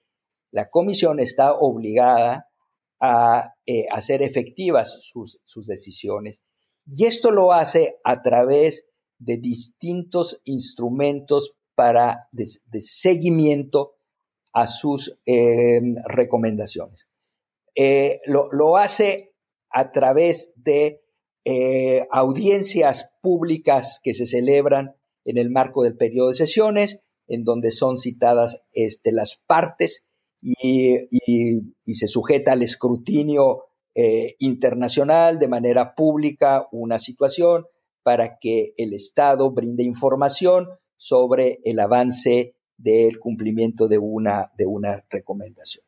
la comisión está obligada a eh, hacer efectivas sus, decisiones y esto lo hace a través de distintos instrumentos para de, seguimiento a sus em, recomendaciones. Eh, lo, hace a través de eh, audiencias públicas que se celebran en el marco del periodo de sesiones, en donde son citadas este, las partes y, se sujeta al escrutinio eh, internacional de manera pública una situación para que el Estado brinde información sobre el avance del cumplimiento de una, de una recomendación.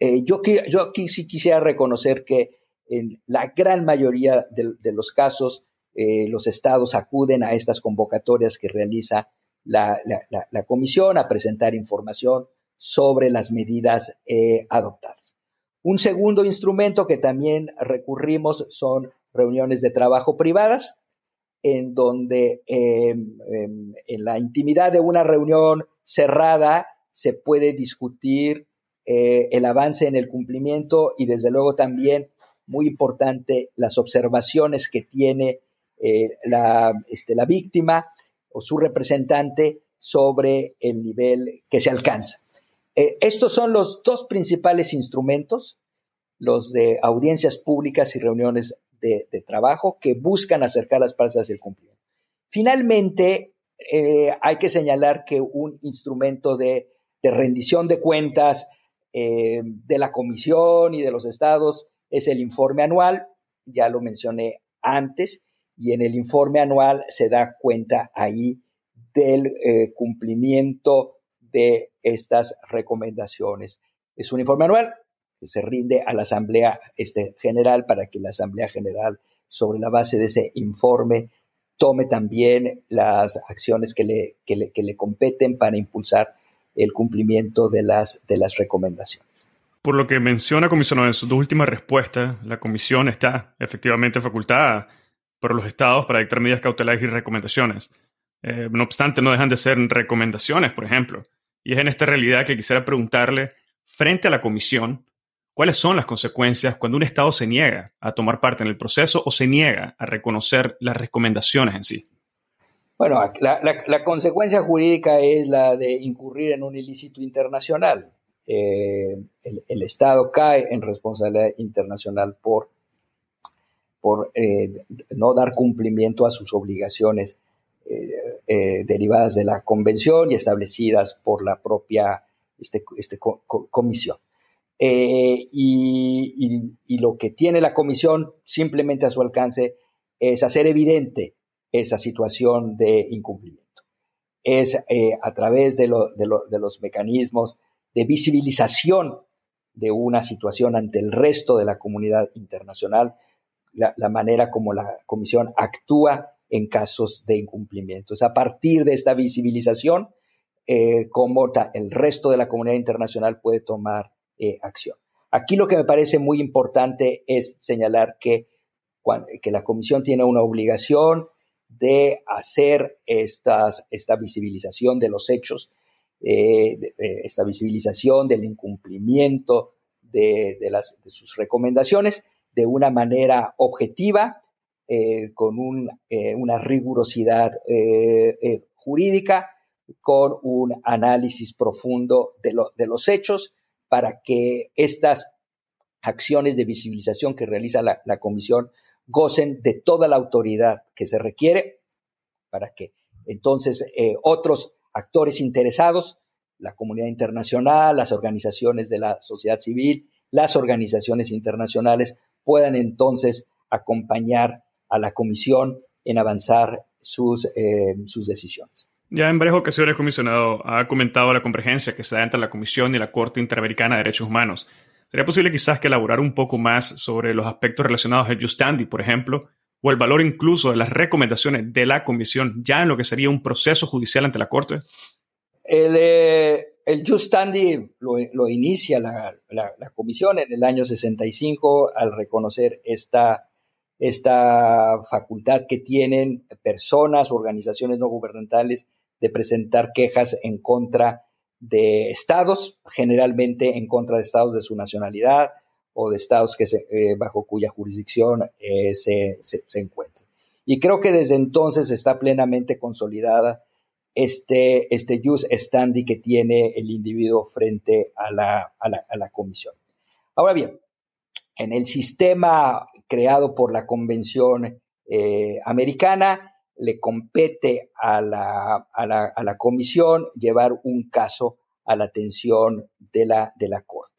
Eh, yo, yo, aquí sí quisiera reconocer que en la gran mayoría de, los casos eh, los estados acuden a estas convocatorias que realiza la, la comisión a presentar información sobre las medidas eh, adoptadas. Un segundo instrumento que también recurrimos son reuniones de trabajo privadas, en donde em, em, en la intimidad de una reunión cerrada se puede discutir eh, el avance en el cumplimiento y desde luego también, muy importante, las observaciones que tiene eh, la, este, la víctima o su representante sobre el nivel que se alcanza. Eh, estos son los dos principales instrumentos, los de audiencias públicas y reuniones de, trabajo que buscan acercar las partes hacia el cumplimiento. Finalmente, eh, hay que señalar que un instrumento de, rendición de cuentas de la Comisión y de los estados es el informe anual, ya lo mencioné antes, y en el informe anual se da cuenta ahí del eh, cumplimiento de estas recomendaciones. Es un informe anual que se rinde a la Asamblea este, General para que la Asamblea General, sobre la base de ese informe, tome también las acciones que le, le, competen para impulsar el cumplimiento de las, de las recomendaciones. Por lo que menciona, comisionado, en sus dos últimas respuestas, la comisión está efectivamente facultada por los estados para dictar medidas cautelares y recomendaciones. Eh, no obstante, no dejan de ser recomendaciones, por ejemplo. Y es en esta realidad que quisiera preguntarle, frente a la comisión, ¿cuáles son las consecuencias cuando un Estado se niega a tomar parte en el proceso o se niega a reconocer las recomendaciones en sí? Bueno, la, consecuencia jurídica es la de incurrir en un ilícito internacional. Eh, el, Estado cae en responsabilidad internacional por, por eh, no dar cumplimiento a sus obligaciones eh, derivadas de la convención y establecidas por la propia este, este comisión. Eh, y, lo que tiene la comisión simplemente a su alcance es hacer evidente esa situación de incumplimiento. Es a través de, los mecanismos de visibilización de una situación ante el resto de la comunidad internacional, la manera como la comisión actúa en casos de incumplimiento. Es a partir de esta visibilización eh, cómo el resto de la comunidad internacional puede tomar eh, acción. Aquí lo que me parece muy importante es señalar que, que la Comisión tiene una obligación de hacer esta visibilización de los hechos, eh, esta visibilización del incumplimiento de, de sus recomendaciones de una manera objetiva, eh, con eh, una rigurosidad eh, jurídica, con un análisis profundo de, los hechos, para que estas acciones de visibilización que realiza la, comisión gocen de toda la autoridad que se requiere para que entonces otros actores interesados, la comunidad internacional, las organizaciones de la sociedad civil, las organizaciones internacionales puedan entonces acompañar a la comisión en avanzar sus, eh, sus decisiones. Ya en varias ocasiones, comisionado ha comentado la convergencia que se da entre la Comisión y la Corte Interamericana de Derechos Humanos. ¿Sería posible quizás que elaborar un poco más sobre los aspectos relacionados al Justandi, por ejemplo, o el valor incluso de las recomendaciones de la Comisión ya en lo que sería un proceso judicial ante la Corte? El, eh, el Justandi lo, lo inicia la, la, la, Comisión en el año 65 al reconocer esta esta facultad que tienen personas, organizaciones no gubernamentales de presentar quejas en contra de estados, generalmente en contra de estados de su nacionalidad o de estados que eh, bajo cuya jurisdicción eh, se, se, encuentran. Y creo que desde entonces está plenamente consolidada este, este jus standi que tiene el individuo frente a la, a la, a la comisión. Ahora bien, en el sistema creado por la Convención eh, Americana, le compete a la, a, la, comisión llevar un caso a la atención de la, de la Corte.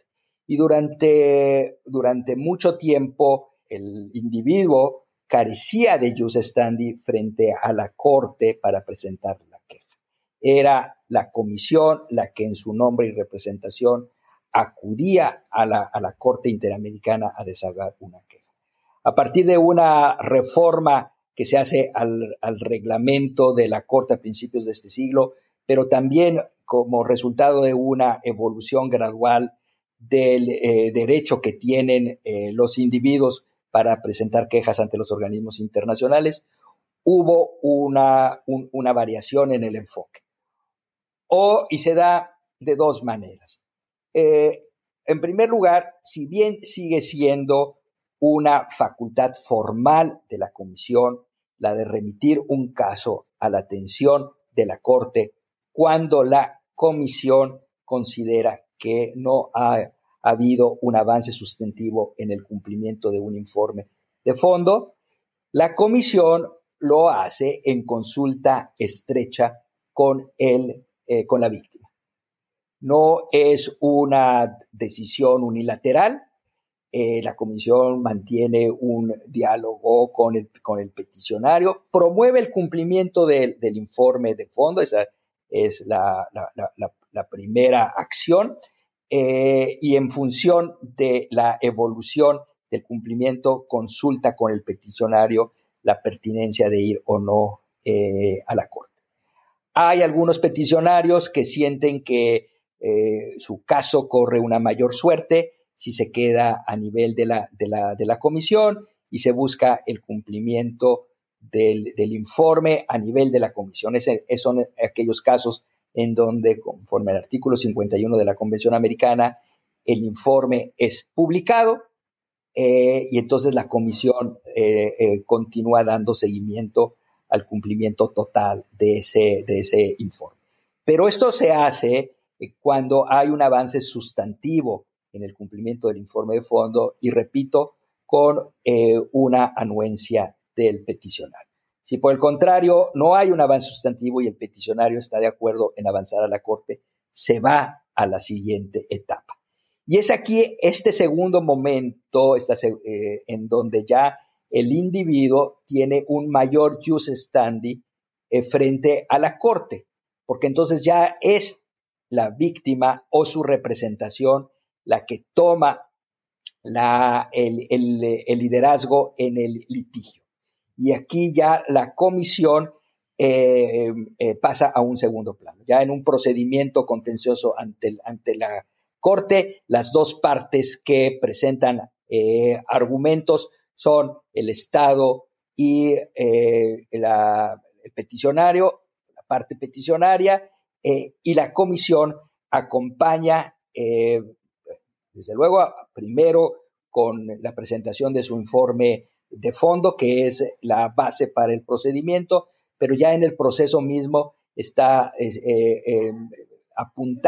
Y durante, durante mucho tiempo el individuo carecía de jus standi frente a la Corte para presentar la queja. Era la comisión la que en su nombre y representación acudía a la, a la Corte Interamericana a desahogar una queja a partir de una reforma que se hace al, reglamento de la Corte a principios de este siglo, pero también como resultado de una evolución gradual del eh, derecho que tienen eh, los individuos para presentar quejas ante los organismos internacionales, hubo una, una variación en el enfoque. O, y se da de dos maneras. Eh, en primer lugar, si bien sigue siendo una facultad formal de la comisión, la de remitir un caso a la atención de la Corte cuando la comisión considera que no ha, habido un avance sustantivo en el cumplimiento de un informe de fondo, la comisión lo hace en consulta estrecha con, eh, con la víctima. No es una decisión unilateral. Eh, la comisión mantiene un diálogo con el, con el peticionario, promueve el cumplimiento del informe de fondo, esa es la, primera acción, eh, y en función de la evolución del cumplimiento, consulta con el peticionario la pertinencia de ir o no eh, a la Corte. Hay algunos peticionarios que sienten que eh, su caso corre una mayor suerte si se queda a nivel de la, de la, comisión y se busca el cumplimiento del, informe a nivel de la comisión. Es, son aquellos casos en donde, conforme al artículo 51 de la Convención Americana, el informe es publicado eh, y entonces la comisión eh, eh, continúa dando seguimiento al cumplimiento total de ese, de ese informe. Pero esto se hace cuando hay un avance sustantivo en el cumplimiento del informe de fondo y, repito, con una anuencia del peticionario. Si por el contrario no hay un avance sustantivo y el peticionario está de acuerdo en avanzar a la Corte, se va a la siguiente etapa. Y es aquí este segundo momento eh, en donde ya el individuo tiene un mayor use standing eh, frente a la corte, porque entonces ya es la víctima o su representación la que toma el, liderazgo en el litigio. Y aquí ya la comisión eh, pasa a un segundo plano, ya en un procedimiento contencioso ante, ante la corte. Las dos partes que presentan eh, argumentos son el Estado y eh, el peticionario, la parte peticionaria, eh, y la comisión acompaña, desde luego, primero con la presentación de su informe de fondo, que es la base para el procedimiento, pero ya en el proceso mismo está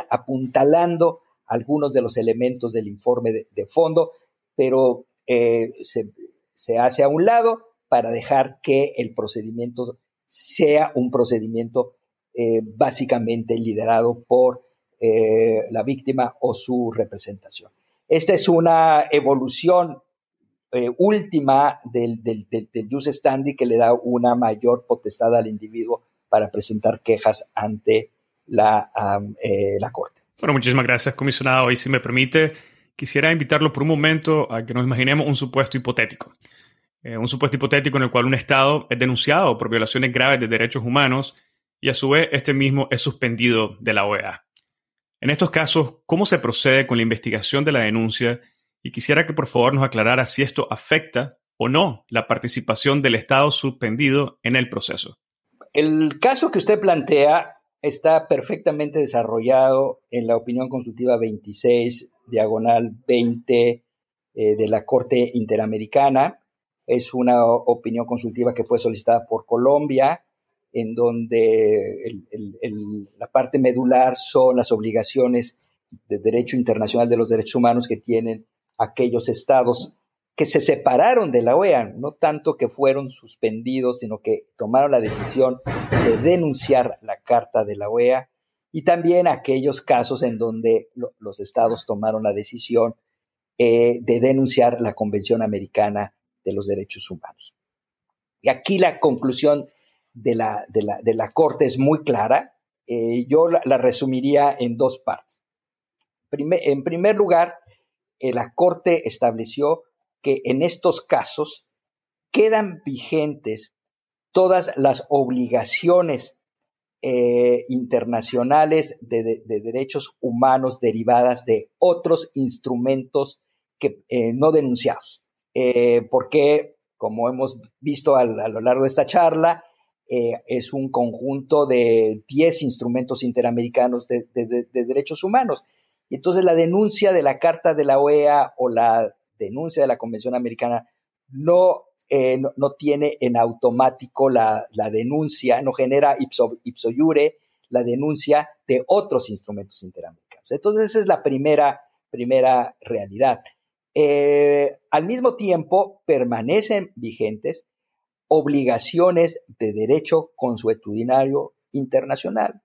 apuntalando algunos de los elementos del informe de, fondo, pero eh, se, hace a un lado para dejar que el procedimiento sea un procedimiento eh, básicamente liderado por eh, la víctima o su representación. Esta es una evolución última del, del, del, jus standi que le da una mayor potestad al individuo para presentar quejas ante la, la Corte. Bueno, muchísimas gracias, comisionado. Y si me permite, quisiera invitarlo por un momento a que nos imaginemos un supuesto hipotético. Eh, un supuesto hipotético en el cual un Estado es denunciado por violaciones graves de derechos humanos y a su vez este mismo es suspendido de la OEA. En estos casos, ¿cómo se procede con la investigación de la denuncia? Y quisiera que por favor nos aclarara si esto afecta o no la participación del Estado suspendido en el proceso. El caso que usted plantea está perfectamente desarrollado en la opinión consultiva 26, diagonal 20 eh, de la Corte Interamericana. Es una opinión consultiva que fue solicitada por Colombia, en donde la parte medular son las obligaciones de derecho internacional de los derechos humanos que tienen aquellos estados que se separaron de la OEA, no tanto que fueron suspendidos, sino que tomaron la decisión de denunciar la Carta de la OEA y también aquellos casos en donde los estados tomaron la decisión eh, de denunciar la Convención Americana de los Derechos Humanos. Y aquí la conclusión de la, de la, Corte es muy clara. Eh, yo la, resumiría en dos partes. en primer lugar, la Corte estableció que en estos casos quedan vigentes todas las obligaciones eh, internacionales de, derechos humanos derivadas de otros instrumentos que, eh, no denunciados. Eh, porque, como hemos visto a, lo largo de esta charla, es un conjunto de 10 instrumentos interamericanos de derechos humanos. Y entonces la denuncia de la Carta de la OEA o la denuncia de la Convención Americana no, eh, no, tiene en automático la, denuncia, no genera ipso, ipso iure la denuncia de otros instrumentos interamericanos. Entonces esa es la primera, primera realidad. eh, al mismo tiempo permanecen vigentes obligaciones de derecho consuetudinario internacional,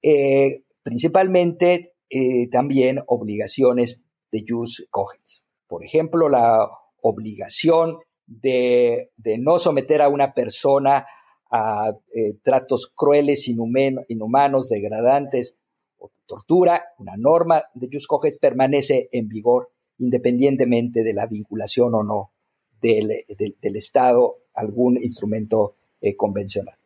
eh, principalmente eh, también obligaciones de jus cogens. Por ejemplo, la obligación de, no someter a una persona a tratos crueles, inhumanos, degradantes o tortura, una norma de jus cogens permanece en vigor independientemente de la vinculación o no del, Estado a algún instrumento eh, convencional.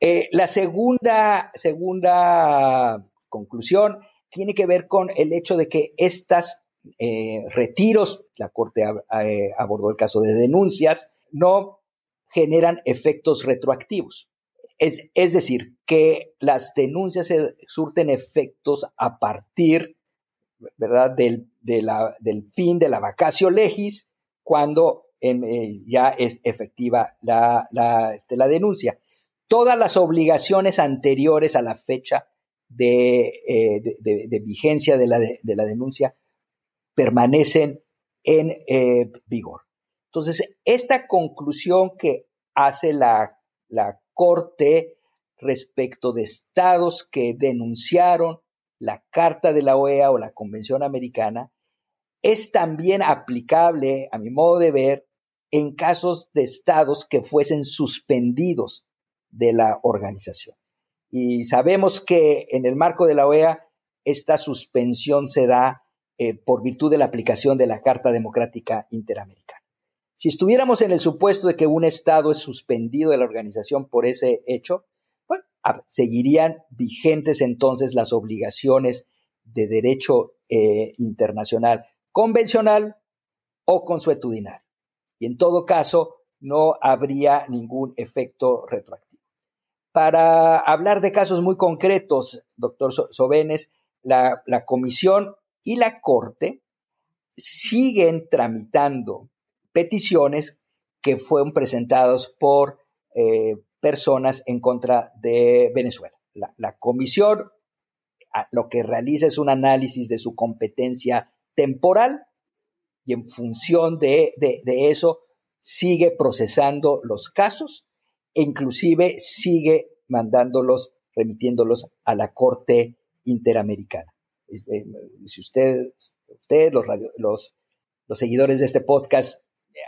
Eh, la segunda, segunda conclusión tiene que ver con el hecho de que estos eh, retiros, la Corte abordó el caso de denuncias, no generan efectos retroactivos. Es, decir, que las denuncias surten efectos a partir. Del, del fin de la vacacio legis cuando eh, ya es efectiva este, la, denuncia. Todas las obligaciones anteriores a la fecha de, eh, vigencia de la, de la, denuncia permanecen en eh, vigor. Entonces, esta conclusión que hace la, la Corte respecto de estados que denunciaron la Carta de la OEA o la Convención Americana, es también aplicable, a mi modo de ver, en casos de estados que fuesen suspendidos de la organización. Y sabemos que en el marco de la OEA esta suspensión se da eh, por virtud de la aplicación de la Carta Democrática Interamericana. Si estuviéramos en el supuesto de que un estado es suspendido de la organización por ese hecho, seguirían vigentes entonces las obligaciones de derecho eh, internacional convencional o consuetudinal. Y en todo caso, no habría ningún efecto retroactivo. Para hablar de casos muy concretos, doctor Sobenes, la, comisión y la corte siguen tramitando peticiones que fueron presentadas por eh, personas en contra de Venezuela. La, comisión lo que realiza es un análisis de su competencia temporal y en función de, eso sigue procesando los casos e inclusive sigue mandándolos, remitiéndolos a la Corte Interamericana. Eh, si usted, usted los, los, los seguidores de este podcast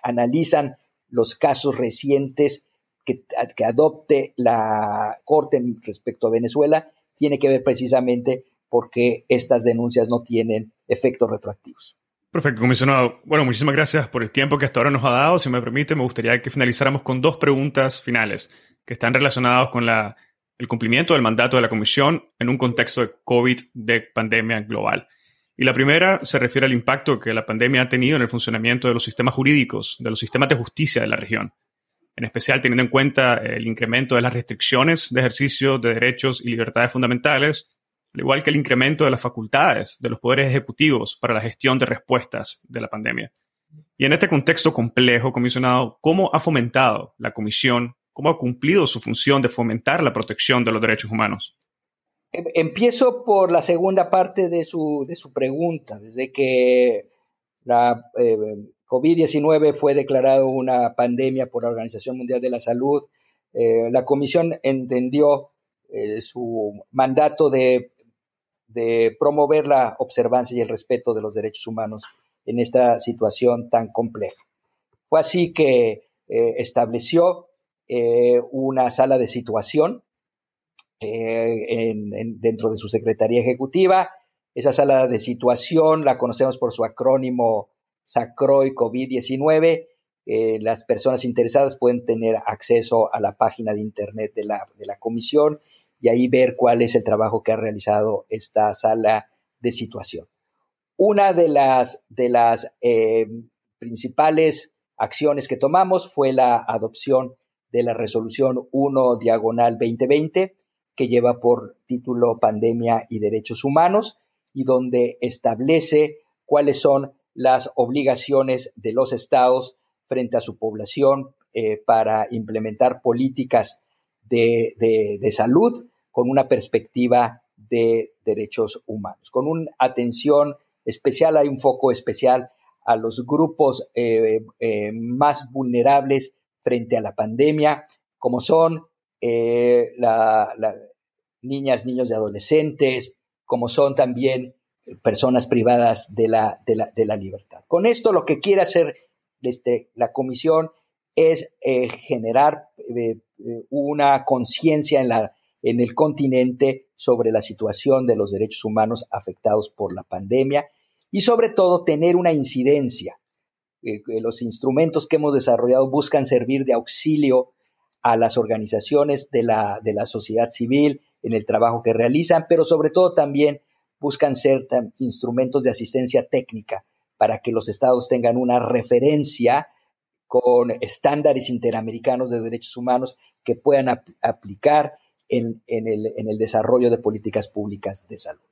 analizan los casos recientes que, adopte la Corte respecto a Venezuela tiene que ver precisamente porque estas denuncias no tienen efectos retroactivos. Perfecto, comisionado. Bueno, muchísimas gracias por el tiempo que hasta ahora nos ha dado. Si me permite, me gustaría que finalizáramos con dos preguntas finales que están relacionadas con el cumplimiento del mandato de la Comisión en un contexto de COVID, de pandemia global. Y la primera se refiere al impacto que la pandemia ha tenido en el funcionamiento de los sistemas jurídicos, de los sistemas de justicia de la región en especial teniendo en cuenta el incremento de las restricciones de ejercicio de derechos y libertades fundamentales, al igual que el incremento de las facultades de los poderes ejecutivos para la gestión de respuestas de la pandemia. Y en este contexto complejo, comisionado, ¿cómo ha fomentado la Comisión, cómo ha cumplido su función de fomentar la protección de los derechos humanos? Em, empiezo por la segunda parte de su, de su pregunta, desde que la eh, COVID-19 fue declarado una pandemia por la Organización Mundial de la Salud. Eh, la Comisión entendió eh, su mandato de, promover la observancia y el respeto de los derechos humanos en esta situación tan compleja. Fue así que eh, estableció una sala de situación dentro de su Secretaría Ejecutiva. Esa sala de situación la conocemos por su acrónimo SACROI COVID-19. Eh, las personas interesadas pueden tener acceso a la página de internet de la, de la comisión y ahí ver cuál es el trabajo que ha realizado esta sala de situación. Una de las, de las eh, principales acciones que tomamos fue la adopción de la resolución 1 diagonal 2020, que lleva por título Pandemia y Derechos Humanos, y donde establece cuáles son las obligaciones de los estados frente a su población eh, para implementar políticas de, salud con una perspectiva de derechos humanos, con una atención especial, hay un foco especial a los grupos eh, eh, más vulnerables frente a la pandemia, como son las niñas, niños y adolescentes, como son también personas privadas de la, la, la libertad. Con esto lo que quiere hacer desde la comisión es generar una conciencia en, la, en el continente sobre la situación de los derechos humanos afectados por la pandemia y sobre todo tener una incidencia. Eh, los instrumentos que hemos desarrollado buscan servir de auxilio a las organizaciones de la, de la sociedad civil en el trabajo que realizan, pero sobre todo también buscan ser instrumentos de asistencia técnica para que los estados tengan una referencia con estándares interamericanos de derechos humanos que puedan aplicar en, el, desarrollo de políticas públicas de salud.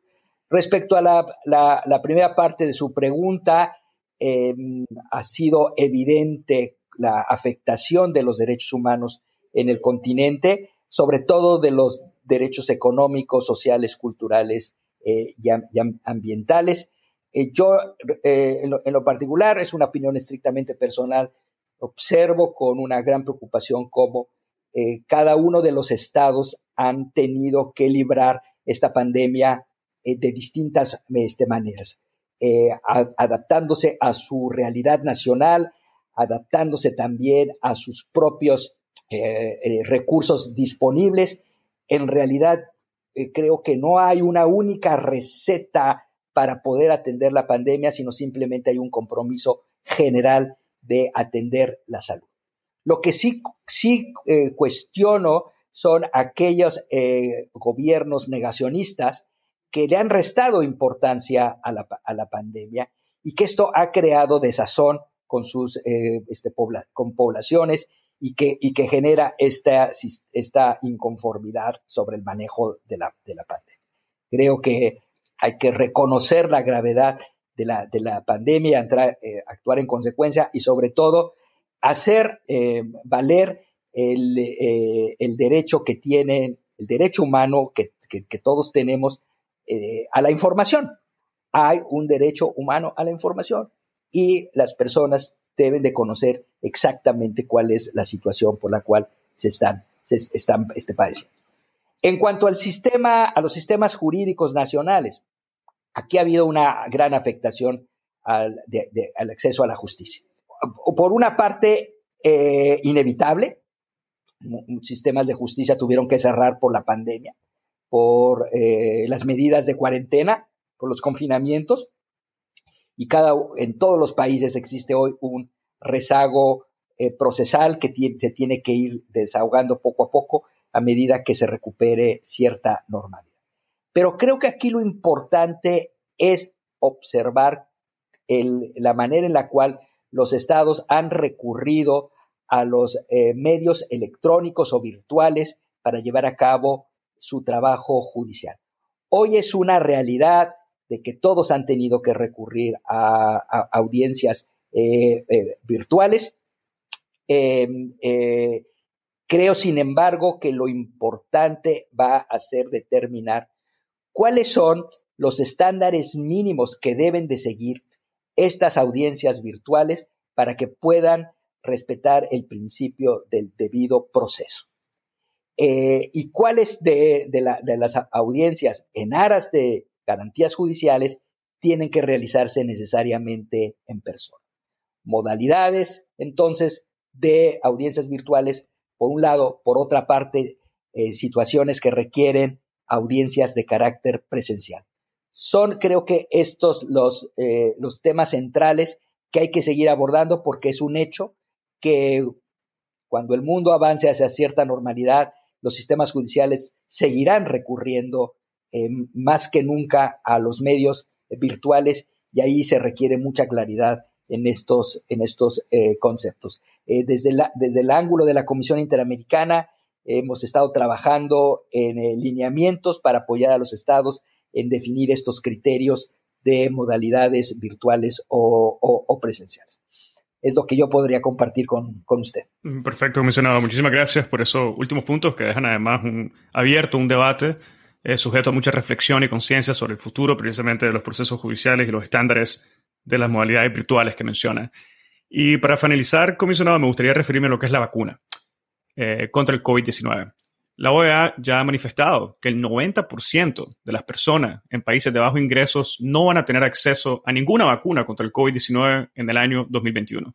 Respecto a la, primera parte de su pregunta, em, ha sido evidente la afectación de los derechos humanos en el continente, sobre todo de los derechos económicos, sociales, culturales eh, y, ambientales. Eh, yo, eh, en lo, particular, es una opinión estrictamente personal, observo con una gran preocupación cómo eh, cada uno de los estados han tenido que librar esta pandemia eh, de distintas este, maneras, eh, adaptándose a su realidad nacional, adaptándose también a sus propios recursos disponibles. En realidad, creo que no hay una única receta para poder atender la pandemia, sino simplemente hay un compromiso general de atender la salud. Lo que sí, sí eh, cuestiono son aquellos eh, gobiernos negacionistas que le han restado importancia a la, pandemia y que esto ha creado desazón con sus eh, este, poblaciones y que, genera esta, esta inconformidad sobre el manejo de la, de la pandemia. Creo que hay que reconocer la gravedad de la, de la pandemia, actuar en consecuencia y sobre todo hacer eh, valer el, eh, el, derecho que tienen, el derecho humano que, todos tenemos a la información. Hay un derecho humano a la información y las personas deben de conocer exactamente cuál es la situación por la cual se están, se están este, padeciendo. En cuanto al sistema, a los sistemas jurídicos nacionales, Aquí ha habido una gran afectación al, acceso a la justicia. Por una parte, eh, inevitable, sistemas de justicia tuvieron que cerrar por la pandemia, por eh, las medidas de cuarentena, por los confinamientos, y cada, en todos los países existe hoy un rezago eh, procesal que se tiene que ir desahogando poco a poco a medida que se recupere cierta normalidad. Pero creo que aquí lo importante es observar la manera en la cual los estados han recurrido a los eh, medios electrónicos o virtuales para llevar a cabo su trabajo judicial. Hoy es una realidad de que todos han tenido que recurrir a, audiencias eh, eh, virtuales. Em, creo, sin embargo, que lo importante va a ser determinar cuáles son los estándares mínimos que deben de seguir estas audiencias virtuales para que puedan respetar el principio del debido proceso. Eh, y cuáles de, las audiencias en aras de garantías judiciales tienen que realizarse necesariamente en persona. Modalidades, entonces, de audiencias virtuales, por un lado, por otra parte, eh, situaciones que requieren audiencias de carácter presencial. Son, creo que, estos los, eh, los temas centrales que hay que seguir abordando porque es un hecho que cuando el mundo avance hacia cierta normalidad, los sistemas judiciales seguirán recurriendo eh, más que nunca a los medios virtuales y ahí se requiere mucha claridad en estos, en estos eh, conceptos. desde, la, desde el ángulo de la Comisión Interamericana, Hemos estado trabajando en eh, lineamientos para apoyar a los estados en definir estos criterios de modalidades virtuales o, presenciales. Es lo que yo podría compartir con, usted. Mm, perfecto, mencionado. Muchísimas gracias por esos últimos puntos que dejan además abierto un debate eh, sujeto a mucha reflexión y conciencia sobre el futuro precisamente de los procesos judiciales y los estándares de las modalidades virtuales que menciona. Y para finalizar, comisionado, me gustaría referirme a lo que es la vacuna eh, contra el COVID-19. La OEA ya ha manifestado que el 90% de las personas en países de bajos ingresos no van a tener acceso a ninguna vacuna contra el COVID-19 en el año 2021.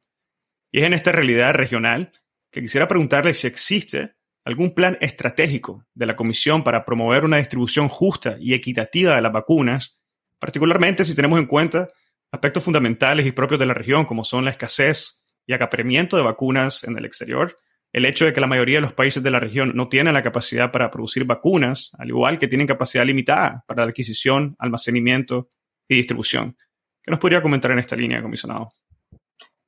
Y es en esta realidad regional que quisiera preguntarle si existe algún plan estratégico de la Comisión para promover una distribución justa y equitativa de las vacunas, particularmente si tenemos en cuenta aspectos fundamentales y propios de la región, como son la escasez y acaparamiento de vacunas en el exterior, el hecho de que la mayoría de los países de la región no tienen la capacidad para producir vacunas, al igual que tienen capacidad limitada para la adquisición, almacenamiento y distribución. ¿Qué nos podría comentar en esta línea, comisionado?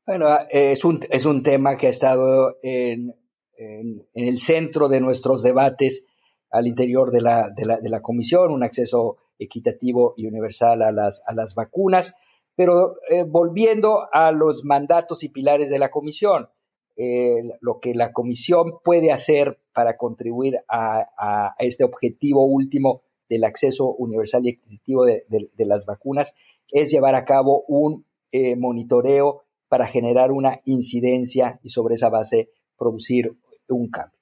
Bueno, es un, es un tema que ha estado en, el centro de nuestros debates al interior de la, de la, de la comisión, un acceso equitativo y universal a las, a las vacunas. Pero eh, volviendo a los mandatos y pilares de la comisión, eh, lo que la comisión puede hacer para contribuir a, este objetivo último del acceso universal y equitativo de, de, las vacunas es llevar a cabo un eh, monitoreo para generar una incidencia y sobre esa base producir un cambio.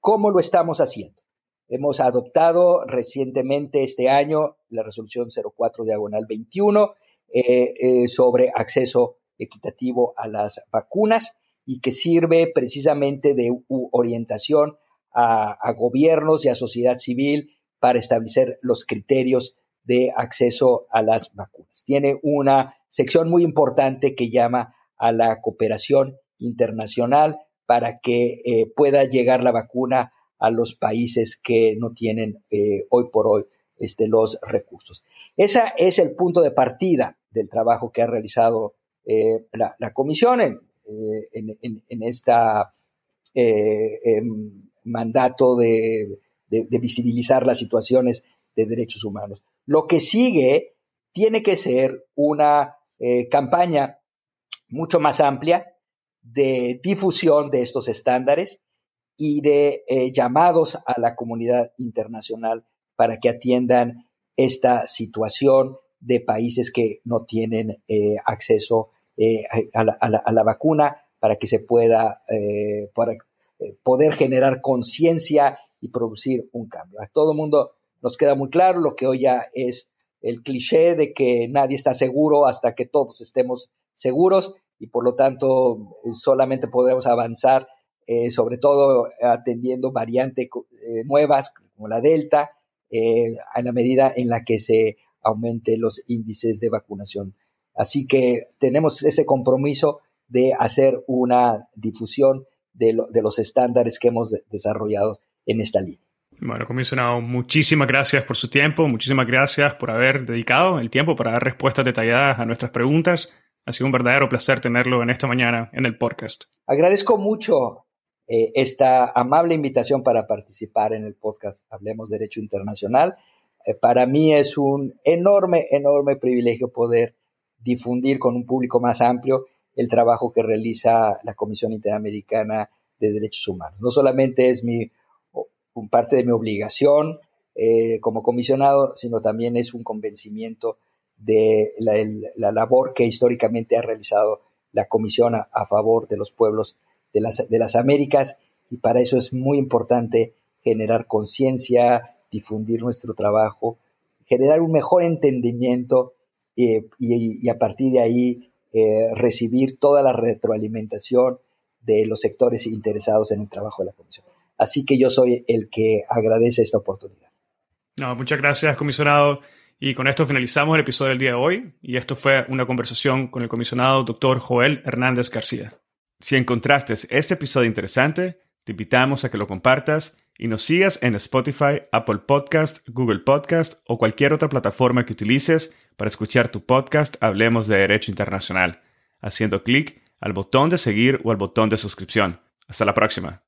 ¿Cómo lo estamos haciendo? Hemos adoptado recientemente este año la resolución 04 diagonal 21 eh, eh, sobre acceso equitativo a las vacunas y que sirve precisamente de orientación a, gobiernos y a sociedad civil para establecer los criterios de acceso a las vacunas. Tiene una sección muy importante que llama a la cooperación internacional para que eh, pueda llegar la vacuna a los países que no tienen eh, hoy por hoy este, los recursos. Ese es el punto de partida del trabajo que ha realizado eh, la, comisión en, esta em, mandato de, visibilizar las situaciones de derechos humanos. Lo que sigue tiene que ser una campaña mucho más amplia de difusión de estos estándares y de eh, llamados a la comunidad internacional para que atiendan esta situación de países que no tienen eh, acceso eh, a, la, vacuna para que se pueda para, poder generar conciencia y producir un cambio. A todo el mundo nos queda muy claro lo que hoy ya es el cliché de que nadie está seguro hasta que todos estemos seguros y por lo tanto eh, solamente podremos avanzar, eh, sobre todo atendiendo variantes eh, nuevas como la Delta, a la medida en la que se aumenten los índices de vacunación. Así que tenemos ese compromiso de hacer una difusión de, de los estándares que hemos desarrollado en esta línea. Bueno, comisionado, muchísimas gracias por su tiempo, muchísimas gracias por haber dedicado el tiempo para dar respuestas detalladas a nuestras preguntas. Ha sido un verdadero placer tenerlo en esta mañana en el podcast. Agradezco mucho eh, esta amable invitación para participar en el podcast Hablemos Derecho Internacional. Eh, para mí es un enorme, enorme privilegio poder difundir con un público más amplio el trabajo que realiza la Comisión Interamericana de Derechos Humanos. No solamente es mi, parte de mi obligación eh, como comisionado, sino también es un convencimiento de la, labor que históricamente ha realizado la Comisión a, favor de los pueblos de las, de las Américas y para eso es muy importante generar conciencia, difundir nuestro trabajo, generar un mejor entendimiento eh, y, a partir de ahí eh, recibir toda la retroalimentación de los sectores interesados en el trabajo de la Comisión. Así que yo soy el que agradece esta oportunidad. No, muchas gracias, comisionado. Y con esto finalizamos el episodio del día de hoy y esto fue una conversación con el comisionado doctor Joel Hernández García. Si encontraste este episodio interesante, te invitamos a que lo compartas y nos sigas en Spotify, Apple Podcast, Google Podcast o cualquier otra plataforma que utilices para escuchar tu podcast Hablemos de Derecho Internacional, haciendo clic al botón de seguir o al botón de suscripción. Hasta la próxima.